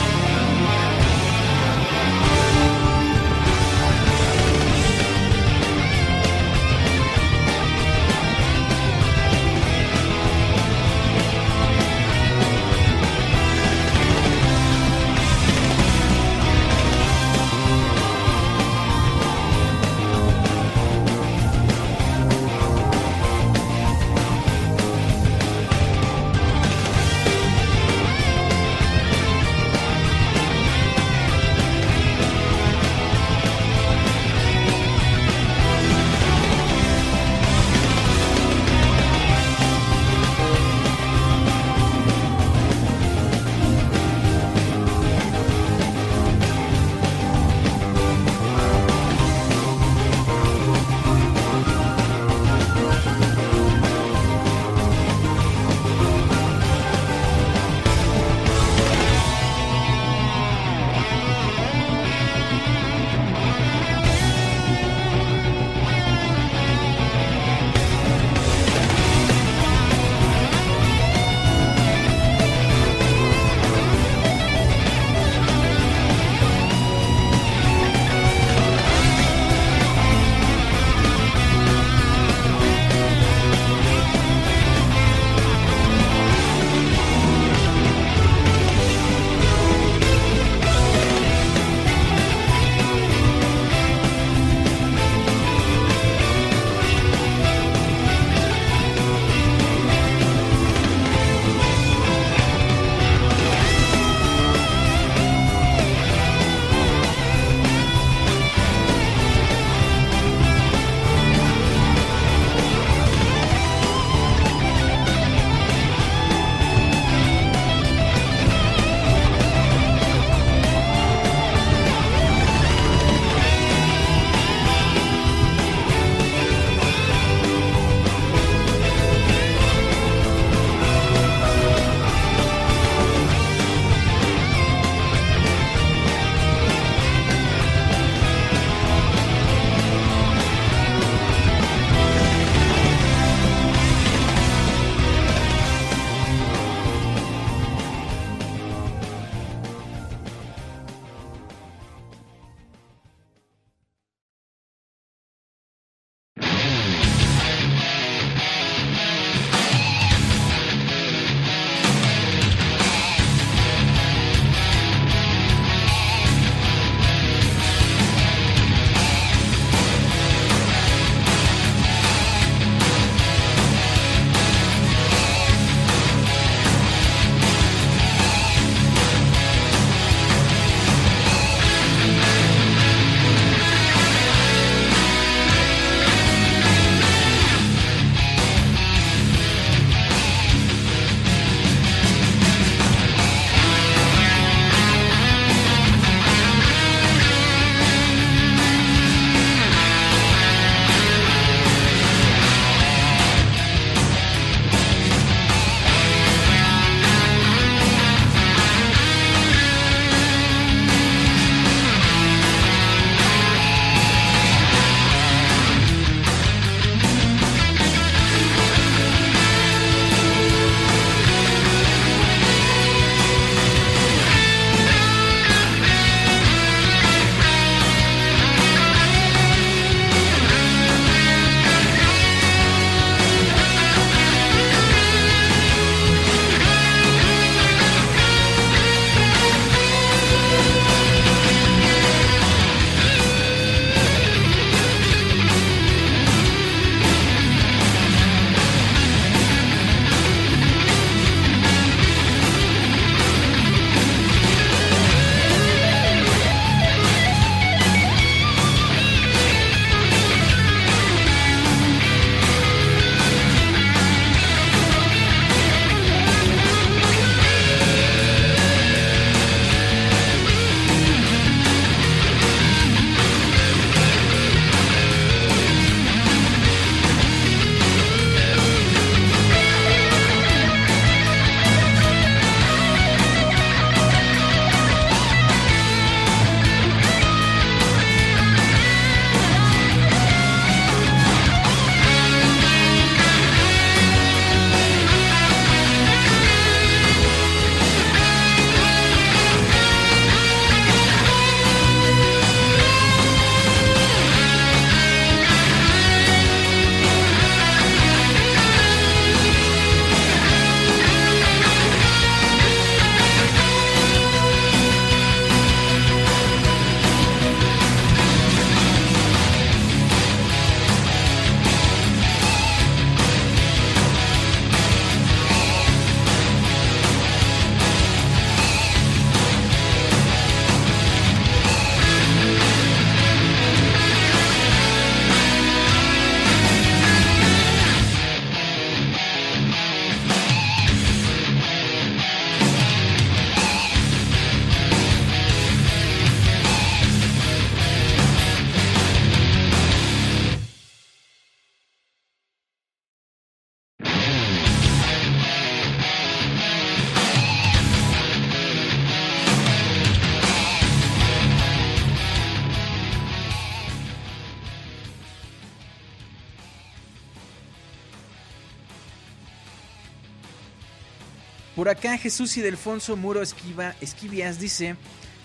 Por acá Jesús y Delfonso Muro Esquiva, Esquivias dice,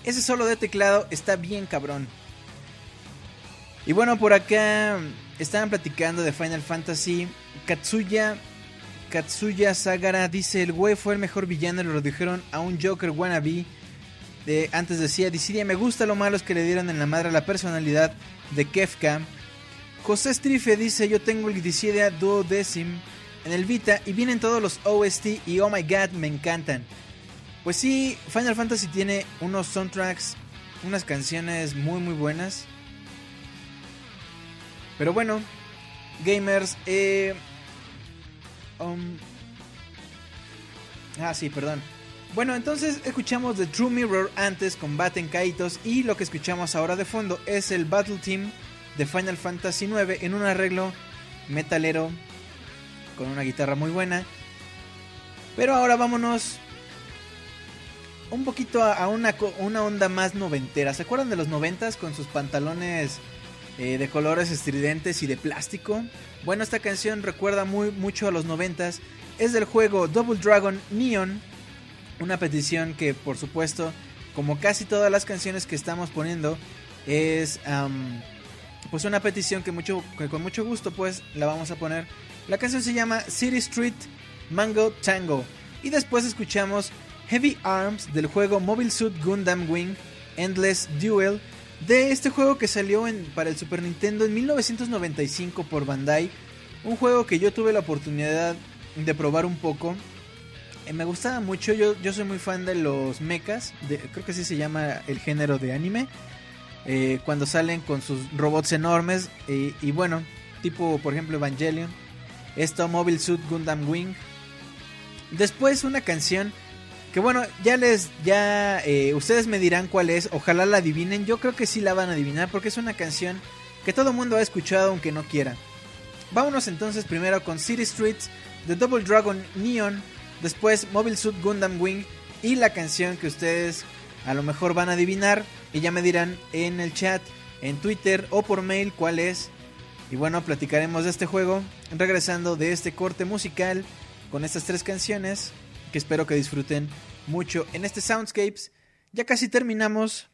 ese solo de teclado está bien cabrón. Y bueno, por acá estaban platicando de Final Fantasy. Katsuya, Katsuya Sagara dice, el güey fue el mejor villano, lo dijeron a un Joker wannabe. De, antes decía, Dissidia, me gusta lo malos que le dieron en la madre la personalidad de Kefka. José Strife dice, yo tengo el Dissidia Duodecim en el Vita y vienen todos los OST y oh my god, me encantan. Pues sí, Final Fantasy tiene unos soundtracks, unas canciones muy muy buenas. Pero bueno, gamers, eh... um, ah, sí, perdón. Bueno, entonces escuchamos The True Mirror antes con Batten Kaitos y lo que escuchamos ahora de fondo es el Battle Team de Final Fantasy IX en un arreglo metalero con una guitarra muy buena. Pero ahora vámonos un poquito a, una, una onda más noventera. ¿Se acuerdan de los noventas con sus pantalones eh, de colores estridentes y de plástico? Bueno, esta canción recuerda muy mucho a los noventas. Es del juego Double Dragon Neon. Una petición que por supuesto, como casi todas las canciones que estamos poniendo, es pues una petición que, que con mucho gusto pues la vamos a poner. La canción se llama City Street Mango Tango. Y después escuchamos Heavy Arms del juego Mobile Suit Gundam Wing Endless Duel. De este juego que salió para el Super Nintendo en 1995 por Bandai. Un juego que yo tuve la oportunidad de probar un poco. Eh, me gustaba mucho, yo, yo soy muy fan de los mechas, creo que así se llama el género de anime. eh, cuando salen con sus robots enormes y bueno, tipo por ejemplo Evangelion. Esto Mobile Suit Gundam Wing. Después una canción que bueno, ya les, ya eh, ustedes me dirán cuál es, ojalá la adivinen, yo creo que sí la van a adivinar porque es una canción que todo el mundo ha escuchado aunque no quiera. Vámonos entonces primero con City Streets de Double Dragon Neon, después Mobile Suit Gundam Wing y la canción que ustedes a lo mejor van a adivinar y ya me dirán en el chat, en Twitter o por mail cuál es. Y bueno, platicaremos de este juego regresando de este corte musical con estas tres canciones que espero que disfruten mucho en este Soundscapes. Ya casi terminamos.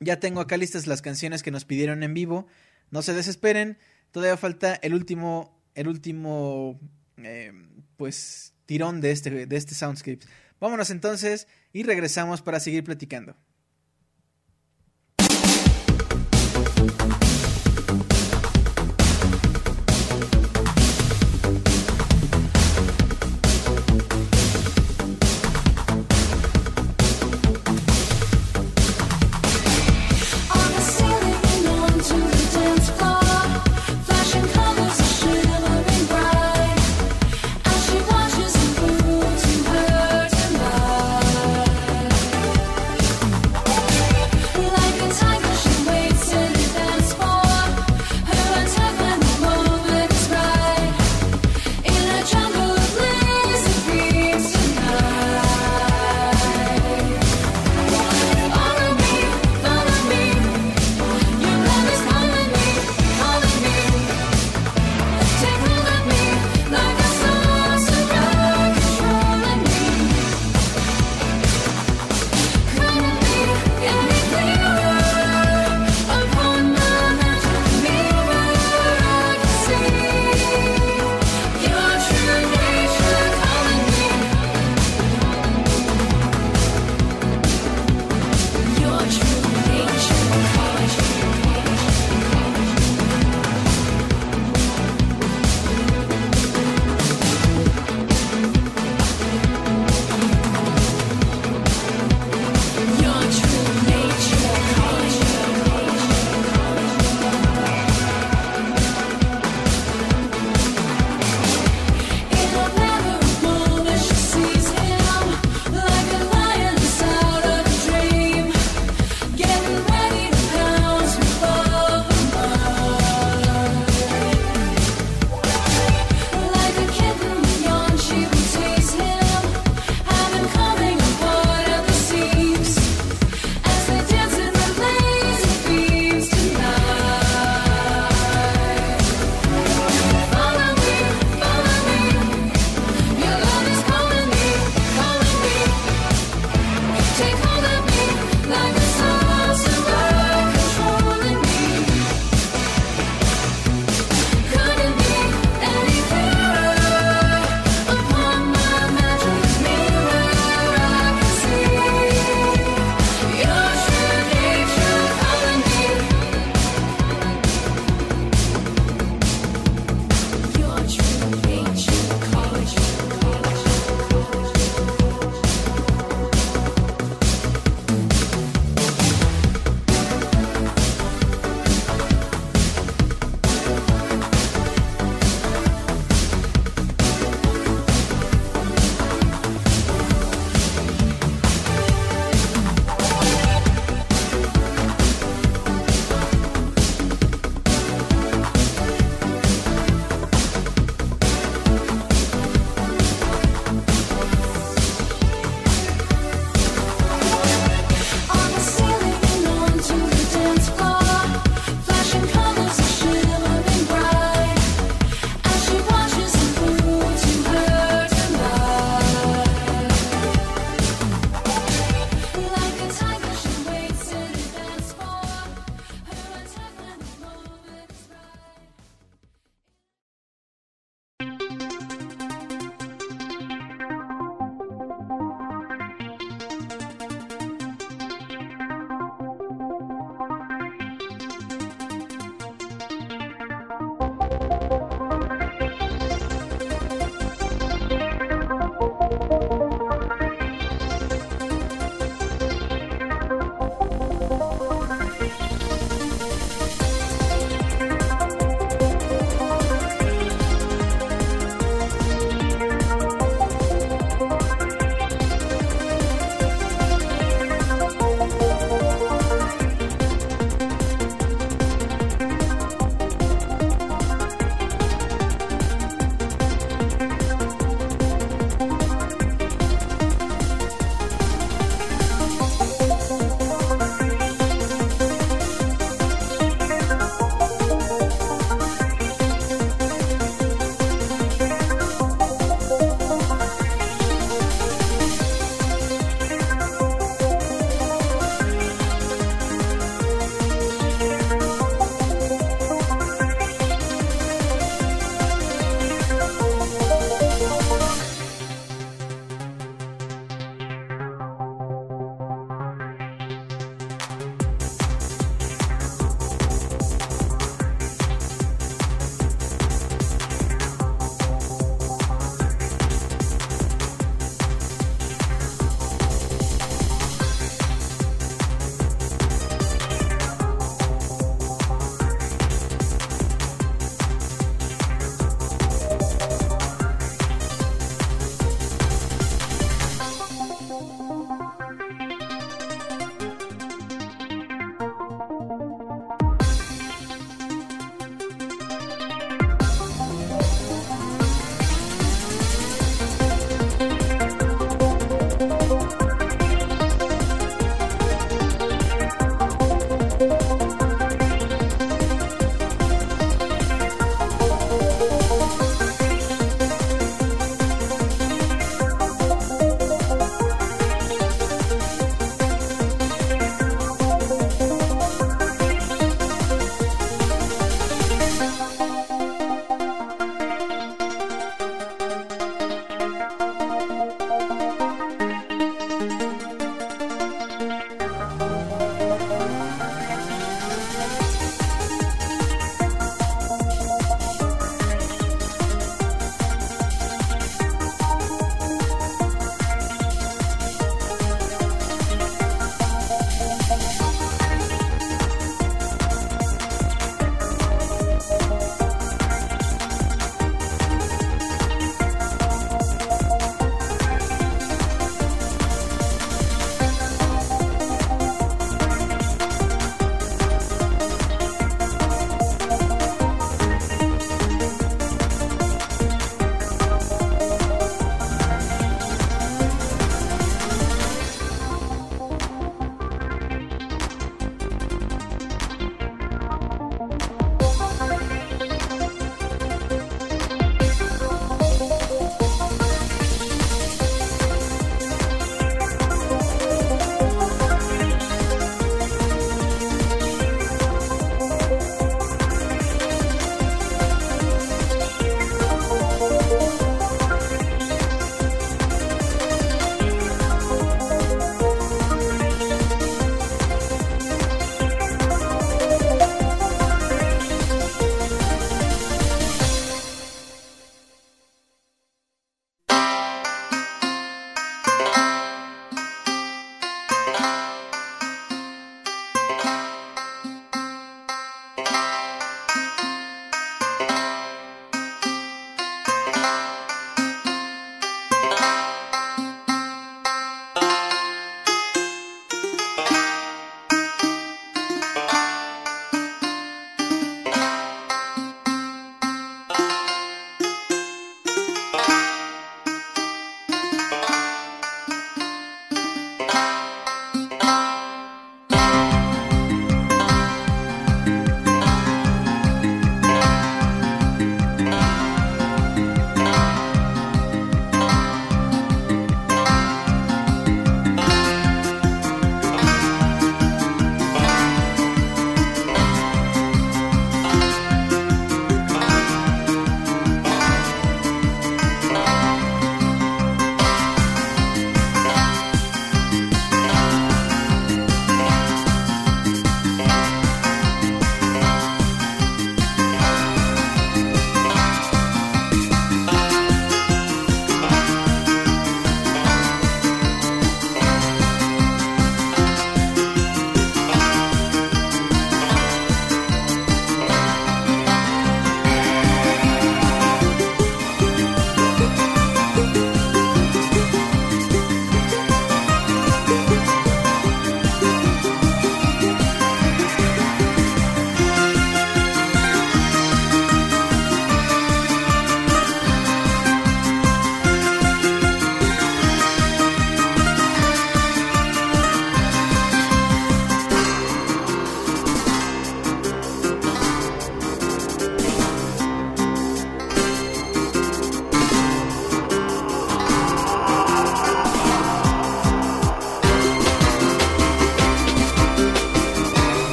Ya tengo acá listas las canciones que nos pidieron en vivo. No se desesperen. Todavía falta el último, el último, eh, pues, tirón de este, de este Soundscapes. Vámonos entonces y regresamos para seguir platicando.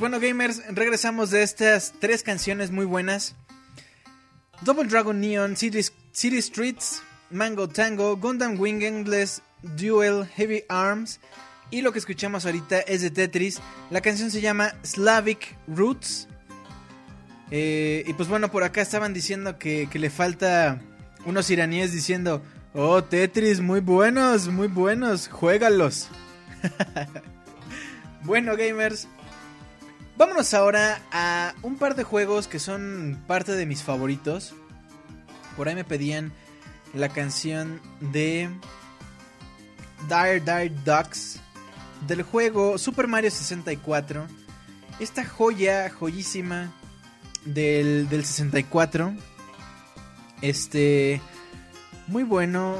Bueno, gamers, regresamos de estas tres canciones muy buenas. Double Dragon Neon, City, City Streets, Mango Tango, Gundam Wing Endless Duel, Heavy Arms. Y lo que escuchamos ahorita es de Tetris. La canción se llama Slavic Roots. Eh, y pues bueno, por acá estaban diciendo que, que le falta unos iraníes diciendo, oh Tetris, muy buenos, muy buenos, juégalos. bueno gamers, vámonos ahora a un par de juegos que son parte de mis favoritos. Por ahí me pedían la canción de Dire Dire Ducks del juego Super Mario 64. Esta joya, joyísima del, del 64. Este. Muy bueno.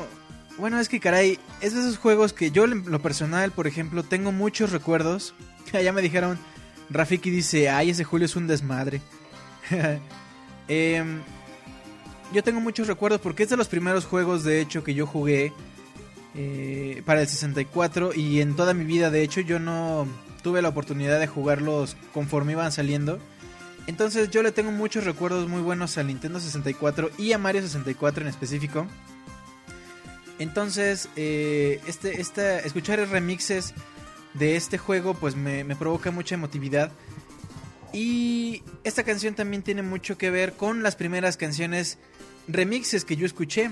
Bueno, es que caray, es de esos juegos que yo, en lo personal, por ejemplo, tengo muchos recuerdos. ya me dijeron, Rafiki dice, ay, ese Julio es un desmadre. Em, yo tengo muchos recuerdos porque es de los primeros juegos, de hecho, que yo jugué eh, para el 64 y en toda mi vida, de hecho, yo no tuve la oportunidad de jugarlos conforme iban saliendo. Entonces yo le tengo muchos recuerdos muy buenos al Nintendo 64 y a Mario 64 en específico. Entonces, eh, este, esta, escuchar remixes de este juego pues me, me provoca mucha emotividad. Y esta canción también tiene mucho que ver con las primeras canciones remixes que yo escuché.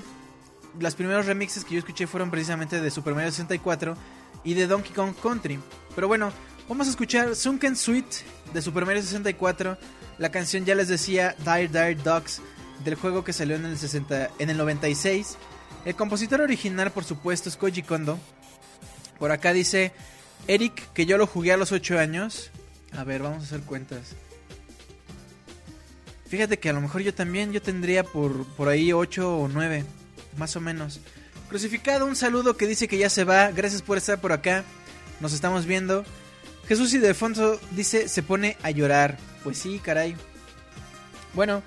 Los primeros remixes que yo escuché fueron precisamente de Super Mario 64 y de Donkey Kong Country. Pero bueno, vamos a escuchar Sunken Suite de Super Mario 64. La canción ya les decía Dire Dire Ducks del juego que salió en el, 60, en el 96. El compositor original, por supuesto, es Koji Kondo. Por acá dice Eric que yo lo jugué a los 8 años. A ver, vamos a hacer cuentas. Fíjate que a lo mejor yo también, yo tendría por, por ahí 8 o 9, más o menos. Crucificado, un saludo que dice que ya se va. Gracias por estar por acá. Nos estamos viendo. Jesús y Defonso dice, se pone a llorar. Pues sí, caray. Bueno,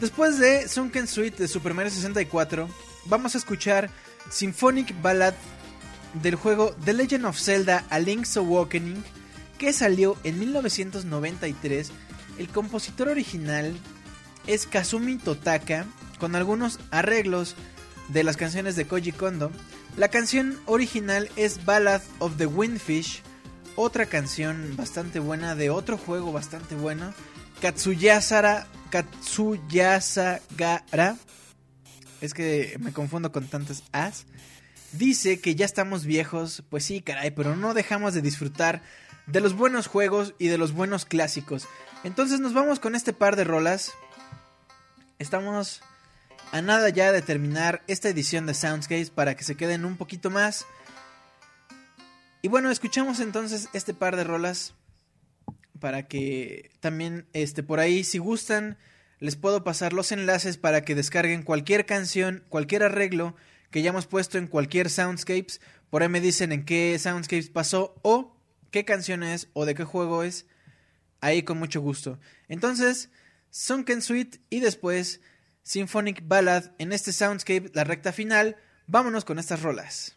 después de Sunken Suite de Super Mario 64, vamos a escuchar Symphonic Ballad del juego The Legend of Zelda A Link's Awakening, que salió en 1993. El compositor original es Kazumi Totaka, con algunos arreglos de las canciones de Koji Kondo. La canción original es Ballad of the Windfish, otra canción bastante buena de otro juego bastante bueno, Katsuyasara Katsuyasagara. Es que me confundo con tantas as. Dice que ya estamos viejos, pues sí, caray, pero no dejamos de disfrutar de los buenos juegos y de los buenos clásicos. Entonces nos vamos con este par de rolas. Estamos a nada ya de terminar esta edición de Soundscapes para que se queden un poquito más. Y bueno, escuchamos entonces este par de rolas para que también este por ahí si gustan les puedo pasar los enlaces para que descarguen cualquier canción, cualquier arreglo que ya hemos puesto en cualquier Soundscapes. Por ahí me dicen en qué Soundscapes pasó o qué canción es o de qué juego es. Ahí con mucho gusto. Entonces, Sunken Suite y después Symphonic Ballad en este Soundscape, la recta final. Vámonos con estas rolas.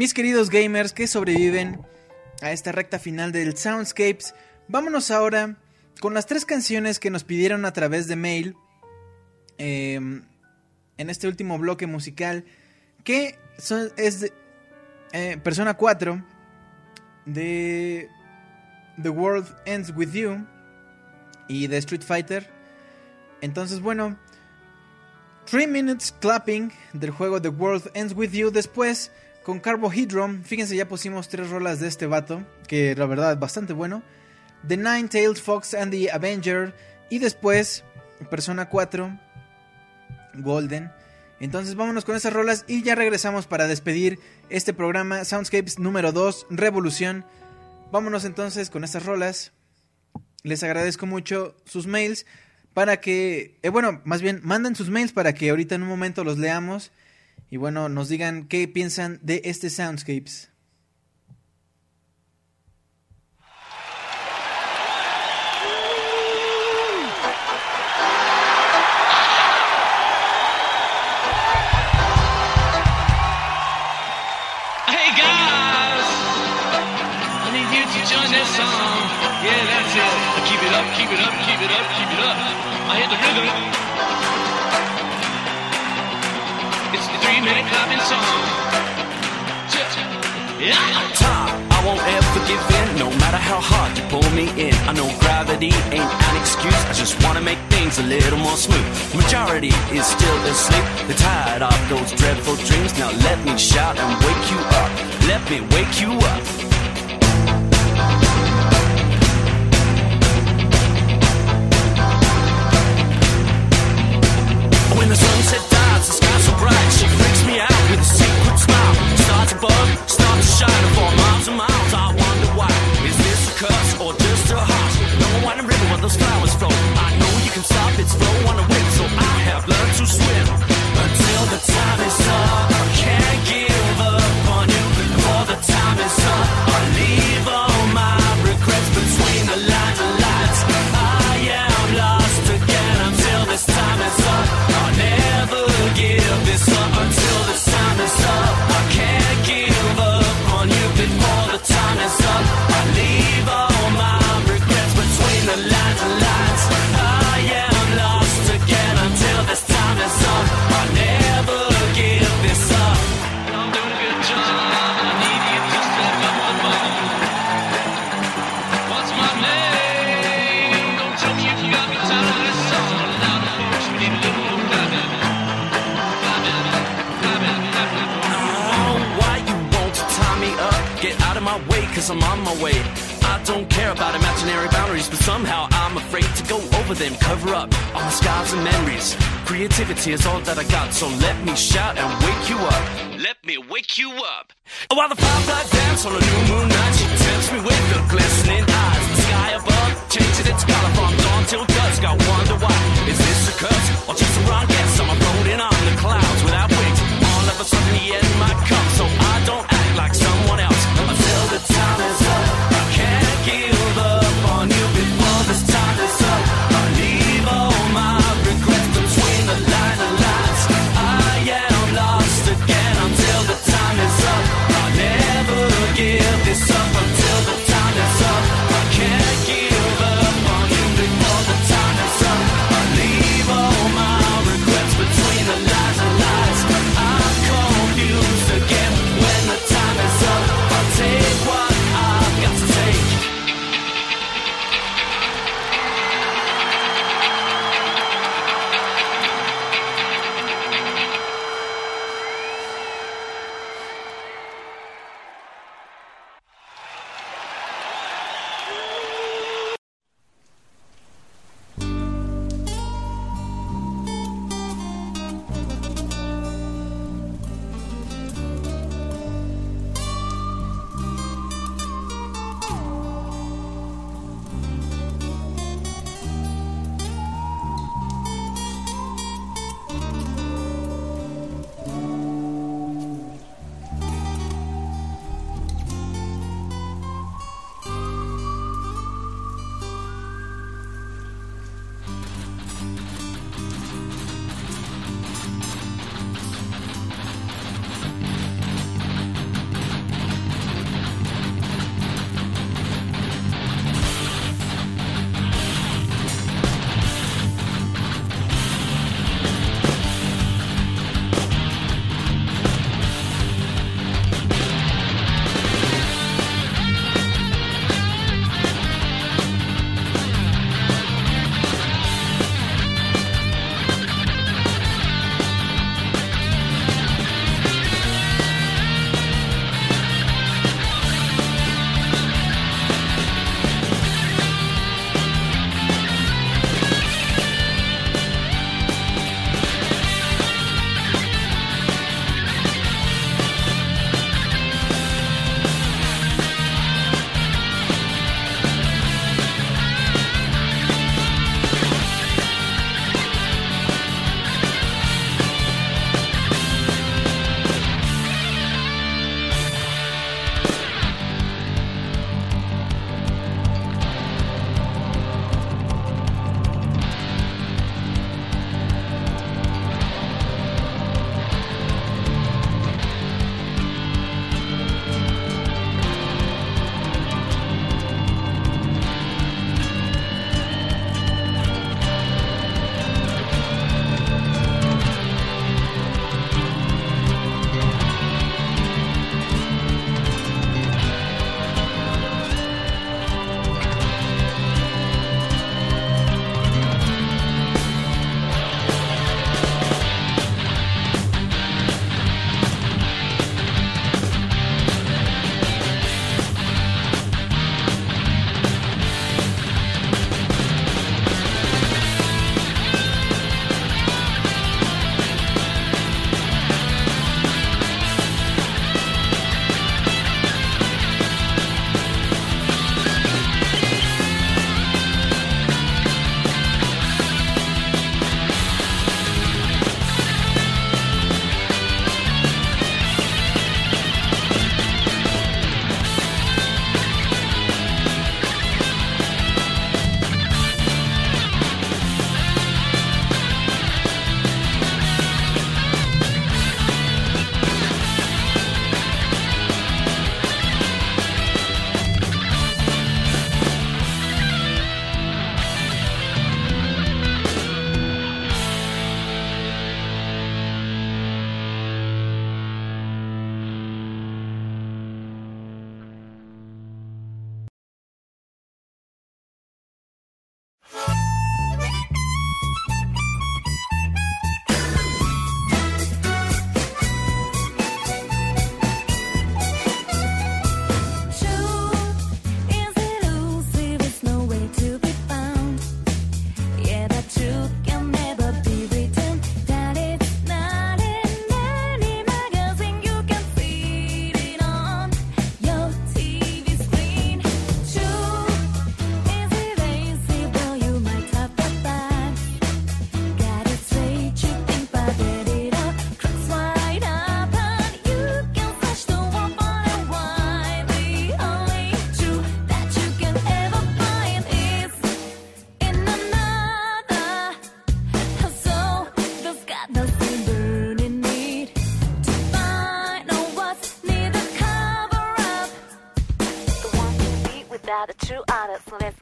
Mis queridos gamers que sobreviven a esta recta final del Soundscapes, vámonos ahora con las tres canciones que nos pidieron a través de mail eh, en este último bloque musical, que son- es de eh, Persona 4 de The World Ends With You y de Street Fighter. Entonces, bueno, 3 Minutes Clapping del juego The World Ends With You. Después, con Carbohydron, fíjense, ya pusimos tres rolas de este vato, que la verdad es bastante bueno. The Nine-Tailed Fox and the Avenger. Y después, Persona 4, Golden. Entonces vámonos con esas rolas y ya regresamos para despedir este programa Soundscapes número 2, Revolución. Vámonos entonces con estas rolas. Les agradezco mucho sus mails para que, eh, bueno, más bien manden sus mails para que ahorita en un momento los leamos y bueno, nos digan qué piensan de este Soundscapes. Yeah, that's it. Keep it up, keep it up, keep it up, keep it up. I hit the rhythm. Yeah. time. I won't ever give in, no matter how hard you pull me in. I know gravity ain't an excuse. I just wanna make things a little more smooth. Majority is still asleep. They're tired of those dreadful dreams. Now let me shout and wake you up. Let me wake you up. Above, boundaries, but somehow I'm afraid to go over them. Cover up all my scars and memories. Creativity is all that I got, so let me shout and wake you up. Let me wake you up. While the fireflies dance on a new moon night, she tempts me with her glistening eyes. The sky above changes its color from dawn till dusk. I wonder why. Is this a curse or just a wrong guess? I'm floating on the clouds without wings. All of a sudden the end might come, so I don't act like someone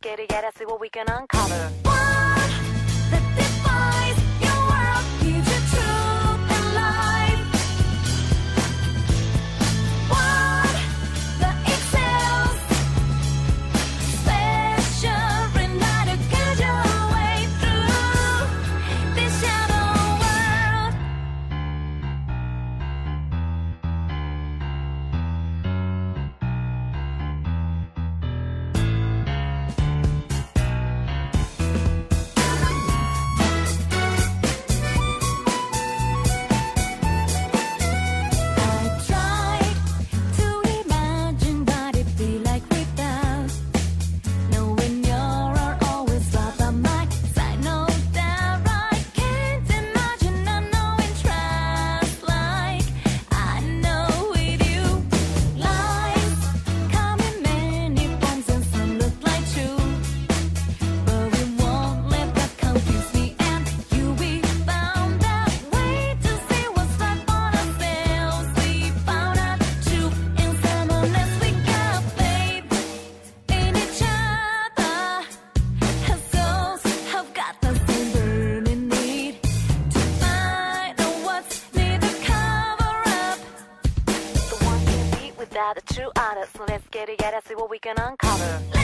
get together, see what we can uncover. One get it, yeah, that's what we can uncover.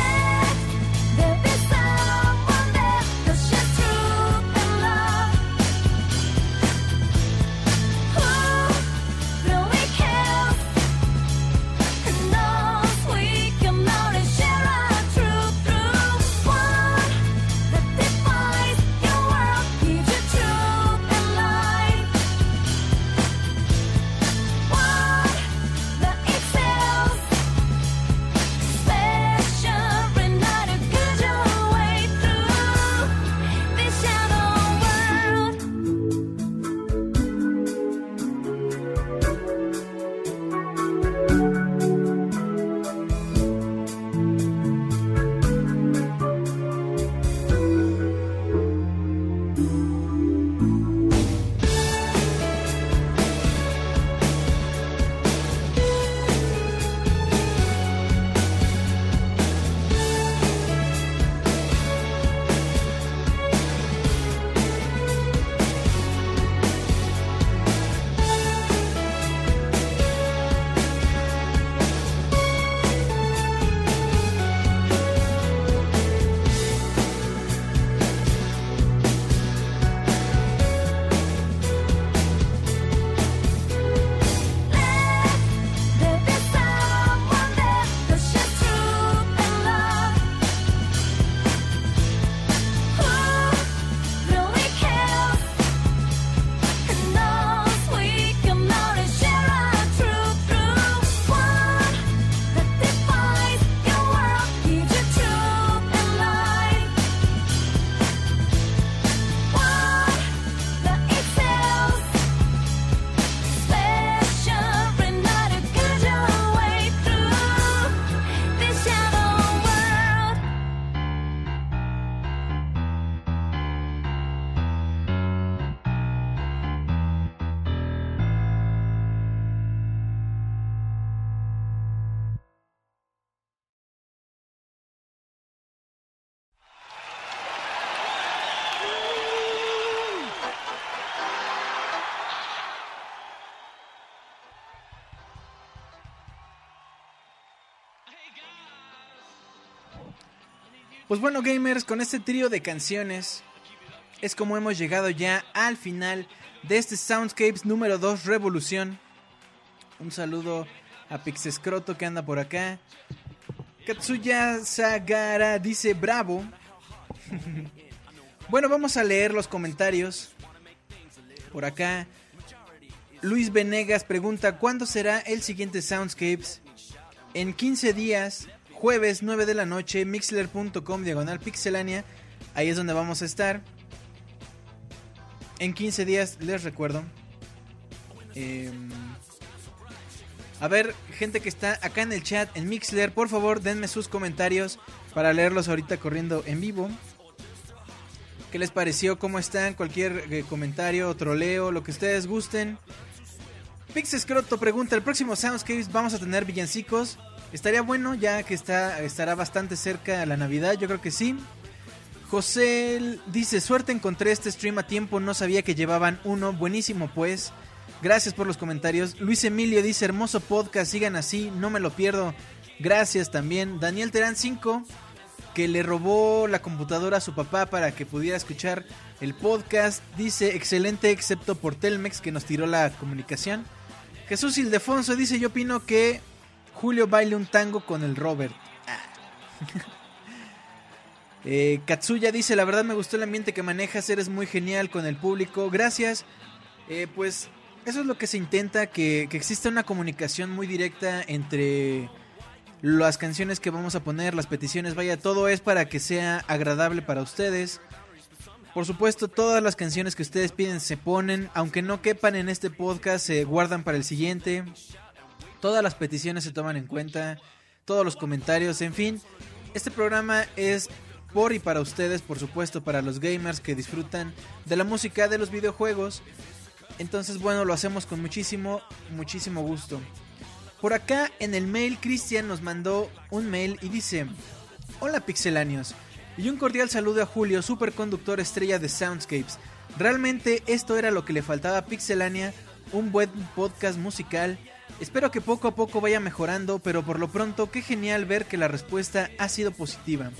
Pues bueno, gamers, con este trío de canciones es como hemos llegado ya al final de este Soundscapes número 2 Revolución. Un saludo a Pixescroto que anda por acá. Katsuya Sagara dice bravo. bueno, vamos a leer los comentarios. Por acá. Luis Venegas pregunta, ¿cuándo será el siguiente Soundscapes? En 15 días, jueves 9 de la noche, mixler.com diagonal pixelania. Ahí es donde vamos a estar. En 15 días, les recuerdo. Em, a ver, gente que está acá en el chat, en Mixler, por favor, denme sus comentarios para leerlos ahorita corriendo en vivo. ¿Qué les pareció? ¿Cómo están? Cualquier eh, comentario, troleo, lo que ustedes gusten. Pixescroto pregunta, ¿el próximo Soundscapes vamos a tener villancicos? Estaría bueno ya que está estará bastante cerca la Navidad, yo creo que sí. José dice, suerte encontré este stream a tiempo, no sabía que llevaban uno, buenísimo pues. Gracias por los comentarios. Luis Emilio dice, hermoso podcast, sigan así, no me lo pierdo. Gracias también. Daniel Terán 5, que le robó la computadora a su papá para que pudiera escuchar el podcast. Dice, excelente excepto por Telmex que nos tiró la comunicación. Jesús Ildefonso dice, yo opino que Julio baile un tango con el Robert. Eh, Katsuya dice, la verdad me gustó el ambiente que manejas, eres muy genial con el público, gracias. Eh, pues eso es lo que se intenta, que, que exista una comunicación muy directa entre las canciones que vamos a poner, las peticiones, vaya, todo es para que sea agradable para ustedes. Por supuesto, todas las canciones que ustedes piden se ponen, aunque no quepan en este podcast, se guardan para el siguiente. Todas las peticiones se toman en cuenta, todos los comentarios, en fin. Este programa es por y para ustedes, por supuesto, para los gamers que disfrutan de la música de los videojuegos. Entonces, bueno, lo hacemos con muchísimo, muchísimo gusto. Por acá en el mail, Cristian nos mandó un mail y dice: Hola pixeláneos, y un cordial saludo a Julio, superconductor estrella de Soundscapes. Realmente esto era lo que le faltaba a Pixelania, un buen podcast musical. Espero que poco a poco vaya mejorando, pero por lo pronto qué genial ver que la respuesta ha sido positiva.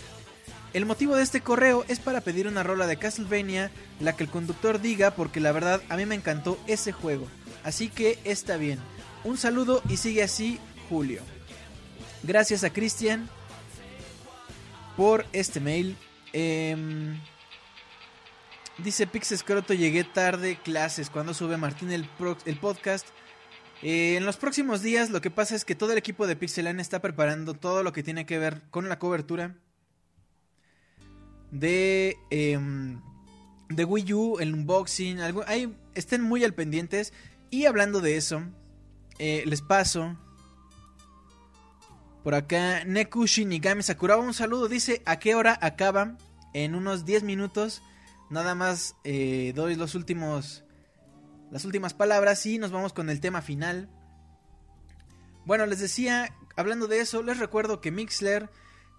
El motivo de este correo es para pedir una rola de Castlevania, la que el conductor diga, porque la verdad a mí me encantó ese juego. Así que está bien. Un saludo y sigue así, Julio. Gracias a Cristian por este mail. Em, dice Pixescroto, llegué tarde, clases. Cuando sube Martín el podcast? Eh, en los próximos días lo que pasa es que todo el equipo de Pixelan está preparando todo lo que tiene que ver con la cobertura de, em, de Wii U, el unboxing. algo- estén muy al pendientes. Y hablando de eso, eh, les paso por acá, Neku Shinigami Sakuraba, un saludo. Dice, ¿a qué hora acaba? En unos 10 minutos. Nada más eh, doy los últimos, las últimas palabras y nos vamos con el tema final. Bueno, les decía, hablando de eso, les recuerdo que Mixler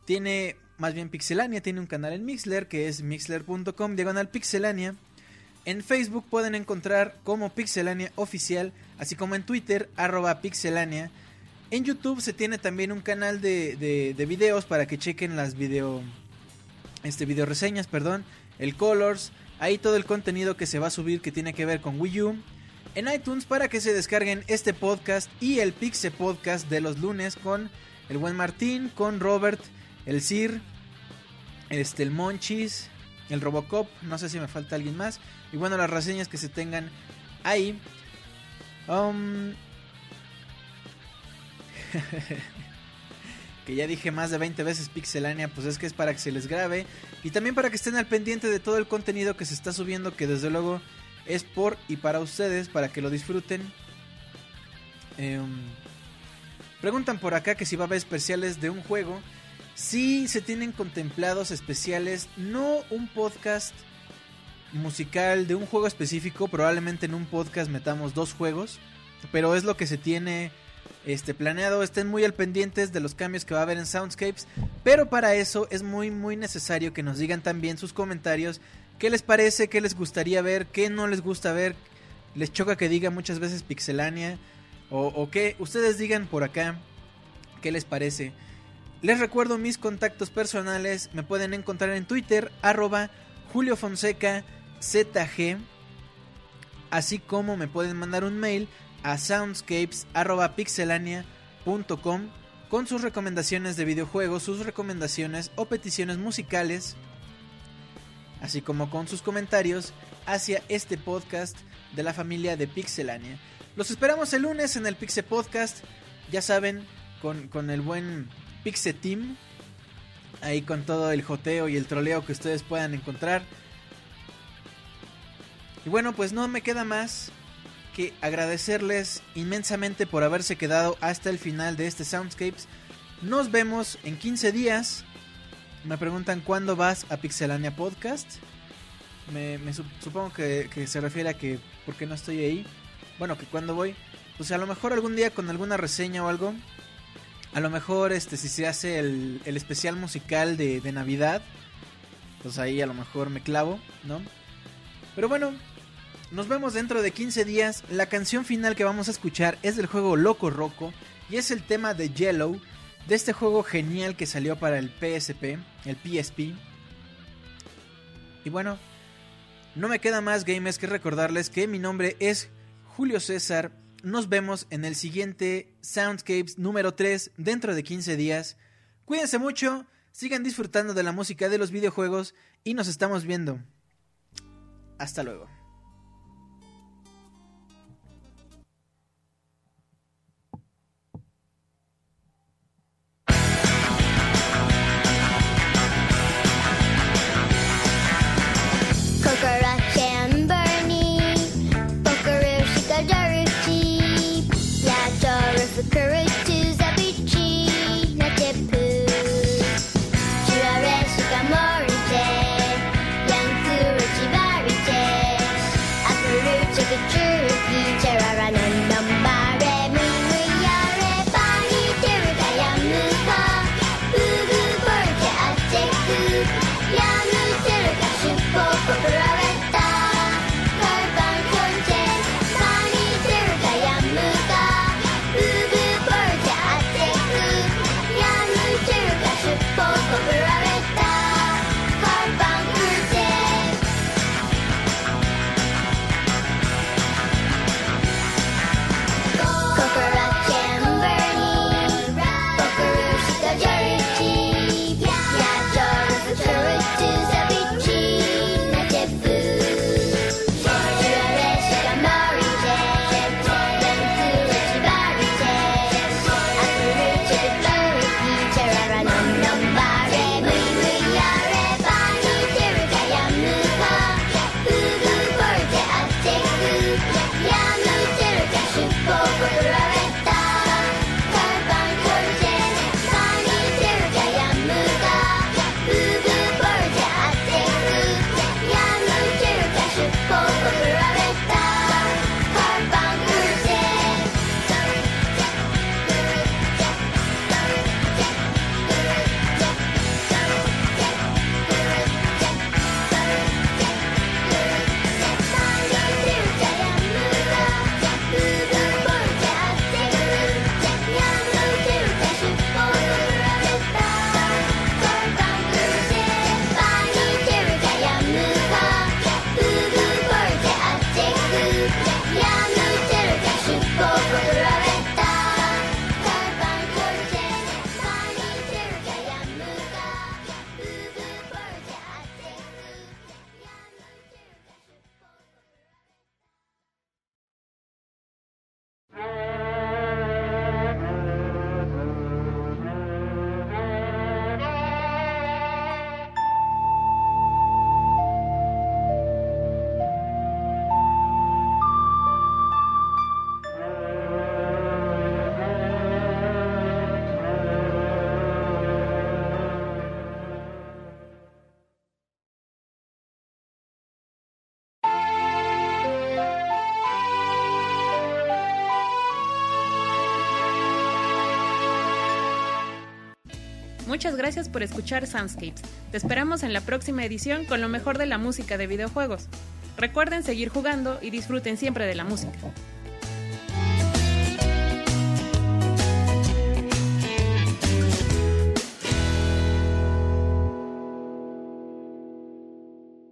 tiene, más bien Pixelania, tiene un canal en Mixler que es mixler.com, diagonal Pixelania. En Facebook pueden encontrar como Pixelania Oficial, así como en Twitter, arroba Pixelania. En YouTube se tiene también un canal de, de, de videos para que chequen las video, este, video reseñas, perdón, el Colors, ahí todo el contenido que se va a subir que tiene que ver con Wii U. En iTunes para que se descarguen este podcast y el Pixe Podcast de los lunes con el buen Martín, con Robert, el Sir, este, el Monchis, el Robocop, no sé si me falta alguien más. Y bueno, las reseñas que se tengan ahí. Um, que ya dije más de 20 veces Pixelania, pues es que es para que se les grabe. Y también para que estén al pendiente de todo el contenido que se está subiendo, que desde luego es por y para ustedes, para que lo disfruten. Em, preguntan por acá que si va a haber especiales de un juego. Si se tienen contemplados especiales, no un podcast musical de un juego específico, probablemente en un podcast metamos dos juegos, pero es lo que se tiene este planeado, estén muy al pendientes de los cambios que va a haber en Soundscapes, pero para eso es muy muy necesario que nos digan también sus comentarios, qué les parece, qué les gustaría ver, qué no les gusta ver, les choca que diga muchas veces Pixelania o, o que ustedes digan por acá qué les parece. Les recuerdo mis contactos personales, me pueden encontrar en Twitter, arroba Julio Fonseca ZG, así como me pueden mandar un mail a soundscapes.pixelania.com con sus recomendaciones de videojuegos, sus recomendaciones o peticiones musicales, así como con sus comentarios hacia este podcast de la familia de Pixelania. Los esperamos el lunes en el Pixe Podcast, ya saben, con, con el buen Pixe Team, ahí con todo el joteo y el troleo que ustedes puedan encontrar. Y bueno, pues no me queda más que agradecerles inmensamente por haberse quedado hasta el final de este Soundscapes. Nos vemos en 15 días. Me preguntan cuándo vas a Pixelania Podcast. Me, me sup- supongo que, se refiere a que por qué no estoy ahí. Bueno, que cuando voy. Pues a lo mejor algún día con alguna reseña o algo. A lo mejor este si se hace el, el especial musical de, de Navidad, pues ahí a lo mejor me clavo, ¿no? Pero bueno, nos vemos dentro de 15 días. La canción final que vamos a escuchar es del juego Loco Roco y es el tema de Yellow, de este juego genial que salió para el PSP, el PSP. Y bueno, no me queda más gamers que recordarles que mi nombre es Julio César. Nos vemos en el siguiente Soundscapes número 3 dentro de 15 días. Cuídense mucho, sigan disfrutando de la música de los videojuegos y nos estamos viendo. Hasta luego. Muchas gracias por escuchar Soundscapes. Te esperamos en la próxima edición con lo mejor de la música de videojuegos. Recuerden seguir jugando y disfruten siempre de la música.